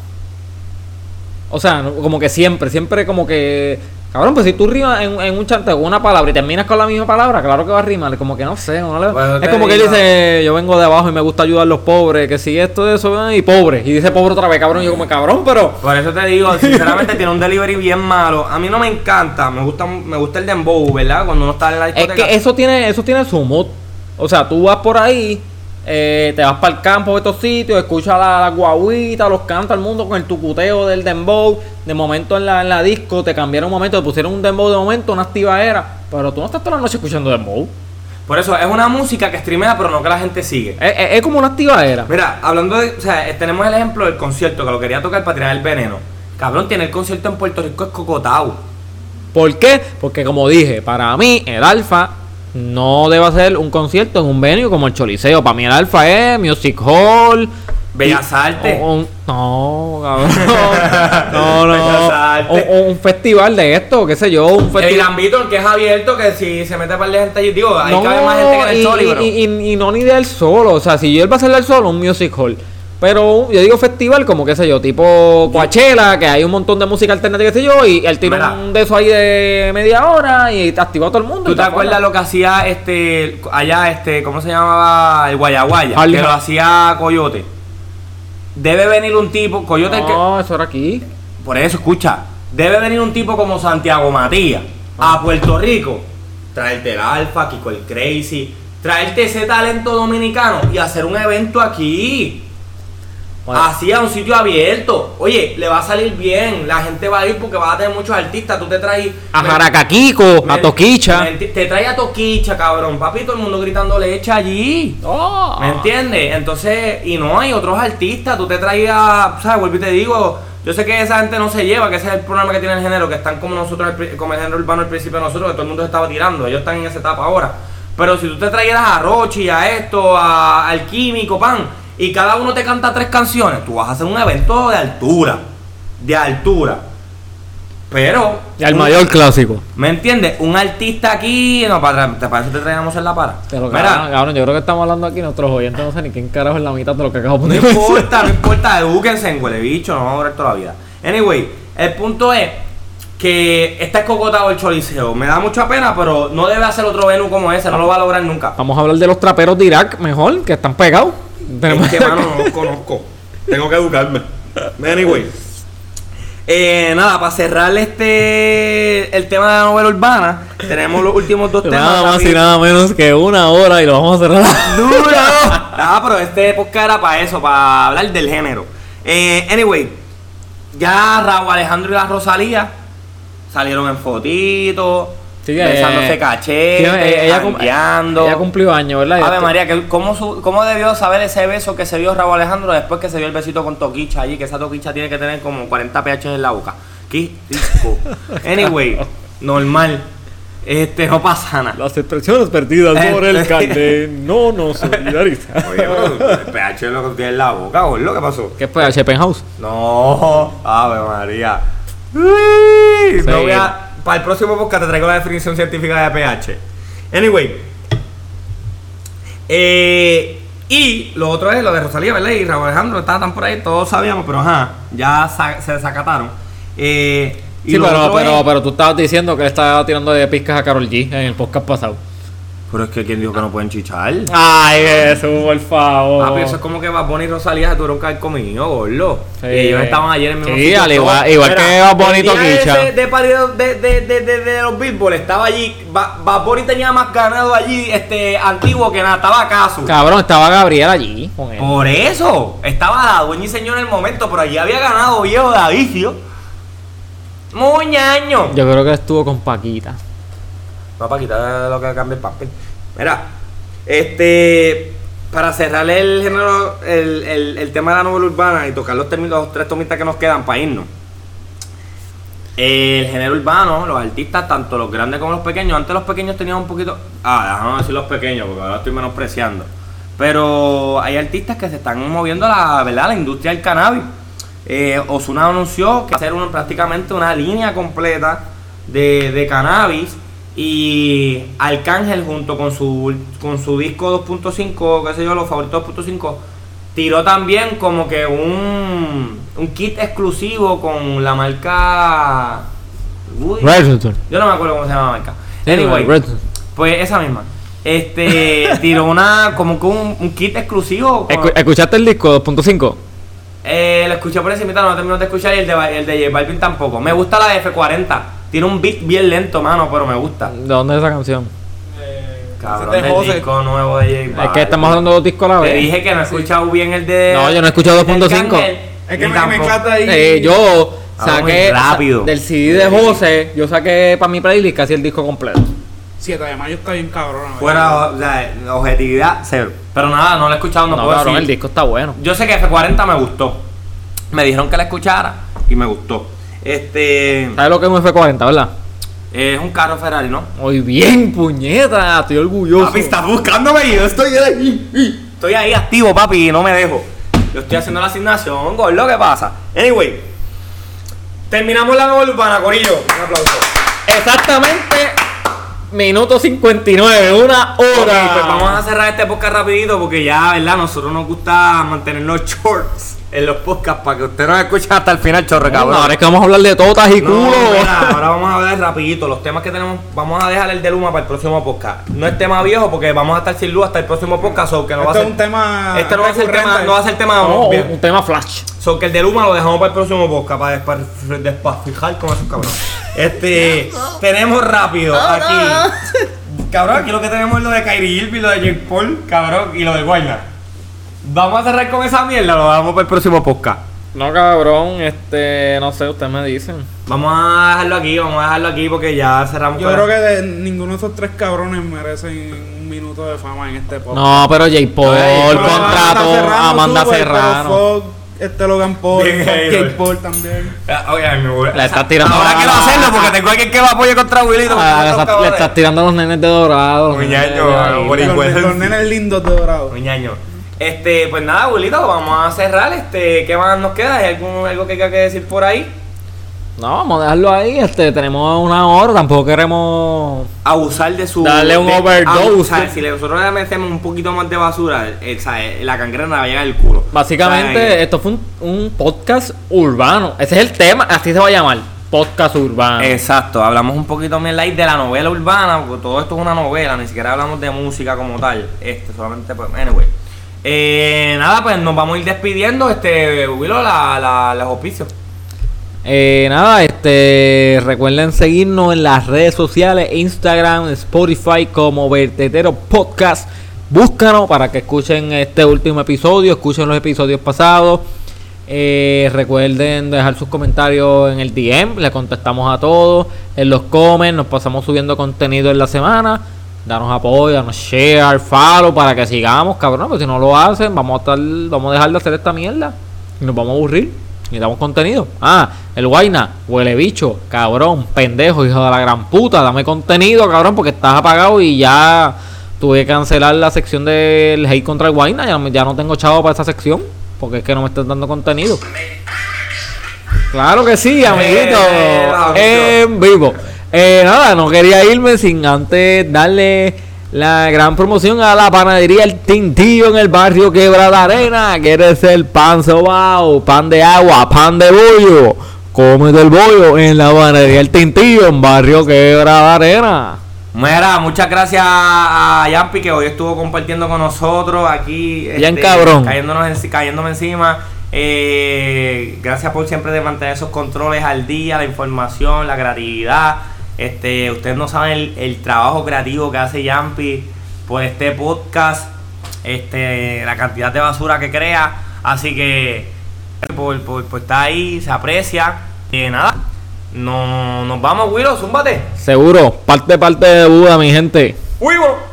O sea, como que siempre, siempre como que. Cabrón, pues si tú rimas en, en un chante una palabra y terminas con la misma palabra, claro que va a rimar. Como que no sé, no le- Bueno, es como que él dice: Yo vengo de abajo y me gusta ayudar a los pobres, que si esto, eso, eh, y pobre. Y dice pobre otra vez, cabrón. Y yo, como cabrón, pero. Por eso te digo, sinceramente tiene un delivery bien malo. A mí no me encanta, me gusta, me gusta el dembow, ¿verdad? Cuando uno está en la Es discoteca. que eso tiene, eso tiene su mood. O sea, tú vas por ahí, eh, te vas para el campo de estos sitios, escuchas la, la guaguita, los canta el mundo con el tucuteo del dembow. De momento en la, en la disco te cambiaron un momento, te pusieron un dembow de momento, una activaera. Pero tú no estás toda la noche escuchando dembow. Por eso es una música que streamea, pero no que la gente sigue. Es, es- es como una activaera. Mira, hablando de. O sea, eh, tenemos el ejemplo del concierto que lo quería tocar para tirar el veneno. Cabrón, tiene el concierto en Puerto Rico, es Cocotao. ¿Por qué? Porque como dije, para mí el alfa no debe hacer un concierto en un venue como el Choliseo. Para mí el alfa es Music Hall, Bellas Artes. Un- no, cabrón. No, no. Bellas Artes. O- o un festival de esto, qué sé yo, un El festival. El que es abierto, que si se mete para de gente allí, digo, ahí cabe más gente que en el y, y, y- y no ni del solo, o sea, si él va a hacer el solo, un music hall. Pero yo digo festival como, qué sé yo, tipo Coachella, que hay un montón de música alternativa, qué sé yo, y él tiene Mira. un de eso ahí de media hora y activó a todo el mundo. ¿Tú te acuerdas lo que hacía este allá, este, ¿cómo se llamaba? El Guayaguaya. Harley Que lo hacía Coyote. Debe venir un tipo, Coyote el que- No, eso era aquí. Por eso, escucha, debe venir un tipo como Santiago Matías Ah. a Puerto Rico, traerte el Alfa, Kiko el Crazy, traerte ese talento dominicano y hacer un evento aquí. Bueno. Así a un sitio abierto. Oye, le va a salir bien. La gente va a ir porque va a tener muchos artistas. Tú te traes. A Jaracaquico, a Toquicha. Te traes a Toquicha, cabrón. Papi, todo el mundo gritando leche allí. Oh. ¿Me entiendes? Entonces, y no hay otros artistas. Tú te traías, ¿sabes? Vuelvo y te digo. Yo sé que esa gente no se lleva, que ese es el problema que tiene el género, que están como nosotros, como el género urbano al principio de nosotros, que todo el mundo se estaba tirando. Ellos están en esa etapa ahora. Pero si tú te trajeras a Rochi, a esto, a- al Químico, pan, y cada uno te canta tres canciones, tú vas a hacer un evento de altura. De altura. Pero. Y al un- mayor clásico. ¿Me entiendes? Un artista aquí. No, para, te- para eso te traíamos en la para. Pero Mira, cabrón, cabrón, yo creo que estamos hablando aquí, nuestros oyentes no sé ni quién carajo es la mitad de lo que acabo de No poner. importa, no importa, edúquense en huele bicho, no vamos a durar toda la vida. Anyway, el punto es que está escogotado el choliseo. Me da mucha pena, pero no debe hacer otro venue como ese, no lo va a lograr nunca. Vamos a hablar de los traperos de Irak mejor, que están pegados. Tenemos- Es que, mano, no los conozco. Tengo que educarme. Anyway. Eh, nada, para cerrar este el tema de la novela urbana, tenemos los últimos dos temas. Nada más y nada menos que una hora y lo vamos a cerrar. ¡Duro! Ah, pero este podcast era para eso, para hablar del género. Eh, anyway, ya Raúl Alejandro y la Rosalía salieron en fotitos, Sí, besándose eh, eh, ella, ella cumplió años, ¿verdad? Ave María, que ¿cómo, su- ¿cómo debió saber ese beso que se dio Raúl Alejandro después que se dio el besito con Toquicha allí? Que esa Toquicha tiene que tener como 40 pH en la boca. ¡Qué rico! Anyway, normal. Este, no pasa nada. Las expresiones perdidas por el carne no nos solidarizan. Oye, pero el pH es lo que tiene en la boca, boludo. ¿Qué pasó? ¿Qué fue? ¿H. Penthouse? No, Ave María. Uy, Sí. no voy a- para el próximo podcast te traigo la definición científica de pH. Anyway. Eh, y lo otro es lo de Rosalía, ¿verdad? Y Raúl Alejandro estaban por ahí, todos sabíamos, pero ajá, ya sa- se desacataron. Eh, y Sí, pero, pero, es- pero tú estabas diciendo que él estaba tirando de pizcas a Carol G en el podcast pasado. Pero es que ¿quién dijo que no pueden chichar? Ay, Jesús, por favor. Ah, pero eso es como que Bad Bunny y Rosalía se tuvieron que haber comido, gordo. Sí. Y ellos estaban ayer en el mismo Sí, al igual- igual que Bad Bunny Toquicha. De, partido de, de, de, de, de los Billboard estaba allí. Ba- Bad Bunny tenía más ganado allí este, antiguo que nada. Estaba acaso. Cabrón, estaba Gabriel allí con él. Por eso. Estaba la dueña y señor en el momento. Pero allí había ganado viejo de avicio. Muy ñaño. Yo creo que estuvo con Paquita. Papá, quitar lo que cambia el papel. Mira, este. Para cerrar el género, el, el, tema de la novela urbana y tocar los, los tres tomistas que nos quedan para irnos. El género urbano, los artistas, tanto los grandes como los pequeños, antes los pequeños tenían un poquito. Ah, déjame decir los pequeños, porque ahora estoy menospreciando. Pero hay artistas que se están moviendo la, ¿verdad? la industria del cannabis. Eh, Osuna anunció que va a hacer un- prácticamente una línea completa de, de cannabis. Y Arcángel junto con su, con su disco 2.5, qué sé yo, los favoritos 2.5, tiró también como que un, un kit exclusivo con la marca... Uy, Redstone. yo no me acuerdo cómo se llama la marca. Anyway, pues esa misma. Este tiró una como que un, un kit exclusivo. con- ¿Escuchaste el disco 2.5? eh, lo escuché por encima, no termino de escuchar y el de, el de J Balvin tampoco. Me gusta la F40. Tiene un beat bien lento, mano, pero me gusta. ¿De dónde es esa canción? Cabrón, de del José. disco nuevo de J Balvin. Es que estamos hablando de dos discos a la Te vez. dije que no he escuchado bien el de. No, yo no he escuchado el del 2.5. Arcángel, Es que me, me encanta ahí. Eh, yo saqué rápido. del CD de José, yo saqué para mi playlist casi el disco completo. 7 de mayo está bien cabrón. Fuera, o sea, objetividad, cero. Pero nada, no lo he escuchado, no, No, puedo cabrón, decir. el disco está bueno. Yo sé que F40 me gustó. Me dijeron que la escuchara y me gustó. Este. ¿Sabes lo que es un F40, verdad? Es un carro Ferrari, ¿no? Muy bien, puñeta, estoy orgulloso. Papi, estás buscándome y yo estoy ahí. Estoy ahí activo, papi, y no me dejo. Yo estoy haciendo la asignación, gordo, ¿qué pasa? Anyway, terminamos la nueva urbana, Corillo. Un aplauso. Exactamente. Minuto 59, una hora. Ok, pues vamos a cerrar este podcast rapidito porque ya, ¿verdad? Nosotros nos gusta mantener los shorts en los podcasts para que usted nos escuche hasta el final, chorre, No, cabrón. ahora es que vamos a hablar de totas y No, culo. mira, ahora vamos a hablar rapidito. Los temas que tenemos, vamos a dejar el de Luma para el próximo podcast. No es tema viejo porque vamos a estar sin luz hasta el próximo podcast. So que no va a ser, un tema. este no va a ser tema, no va a ser tema No, un, tema flash. So que el de Luma lo dejamos para el próximo podcast para despa- despafijar con esos cabrones. Este, tenemos rápido aquí. Cabrón, aquí lo que tenemos es lo de Kyrie Irving, lo de Jake Paul, cabrón, y lo de Guayna. Vamos a cerrar con esa mierda, lo dejamos para el próximo podcast. No, cabrón, este, no sé, ustedes me dicen. Vamos a dejarlo aquí, vamos a dejarlo aquí porque ya cerramos Yo creo la- que de- ninguno de esos tres cabrones merecen un minuto de fama en este podcast. No, pero J. Paul Ay, contrato Serrano a Amanda sube, Serrano. fuck este Logan Paul, Bien, güey. Paul también. Ah, Oye, me voy- La estás tirando. Ahora quiero hacerlo porque tengo alguien que me apoye contra Wilito. Ah, le, estás, tirando a los nenes de dorado. igual. los nenes lindos de dorado. Muñaño. Este, pues nada, Wilito, vamos a cerrar. Este, ¿qué más nos queda? ¿Hay algún, algo que haya que decir por ahí? No, vamos a dejarlo ahí. Este, tenemos una hora, tampoco queremos. Abusar de su. Darle un de- overdose. abusar. Si le- nosotros le metemos un poquito más de basura, eh, o sea, eh, la cangrena va a llegar al culo. Básicamente, O sea, eh, esto fue un, un podcast urbano. Ese es el tema, así se va a llamar. Podcast urbano. Exacto, hablamos un poquito más light de la novela urbana, porque todo esto es una novela, ni siquiera hablamos de música como tal. Este, solamente pues, anyway. Eh, nada, pues nos vamos a ir despidiendo, este, Willow, la, la, los auspicios. Eh, nada, este, recuerden seguirnos en las redes sociales, Instagram, Spotify como Vertedero Podcast. Búscanos para que escuchen este último episodio, escuchen los episodios pasados. Eh, recuerden dejar sus comentarios en el DM, le contestamos a todos. En los comments, nos pasamos subiendo contenido en la semana. Danos apoyo, danos share, follow para que sigamos, cabrón. Porque si no lo hacen, vamos a estar, vamos a dejar de hacer esta mierda. Y nos vamos a aburrir. Y damos contenido. Ah, el Guaina, huele bicho, cabrón, pendejo, hijo de la gran puta. Dame contenido, cabrón, porque estás apagado y ya tuve que cancelar la sección del hate contra el Guaina. Ya, no- ya no tengo chavo para esa sección. Porque es que no me estás dando contenido. Claro que sí, amiguito. En vivo. Eh, nada, no quería irme sin antes darle la gran promoción a la panadería El Tintillo en el barrio Quebrada Arena. ¿Quieres ser pan sobao, pan de agua, pan de bollo? Cómete el bollo en la panadería El Tintillo en barrio Quebrada Arena. Mira, muchas gracias a Yampi que hoy estuvo compartiendo con nosotros aquí. este, Bien cabrón. Cayéndonos cayéndome encima. Eh, gracias por siempre de mantener esos controles al día, la información, la creatividad. Este, ustedes no saben el, el trabajo creativo que hace Yampi por este podcast, este, la cantidad de basura que crea. Así que por, por, por estar ahí, se aprecia. Y nada, no, nos vamos, Willow, zúmbate. Seguro, parte parte de Buda, mi gente. Willow.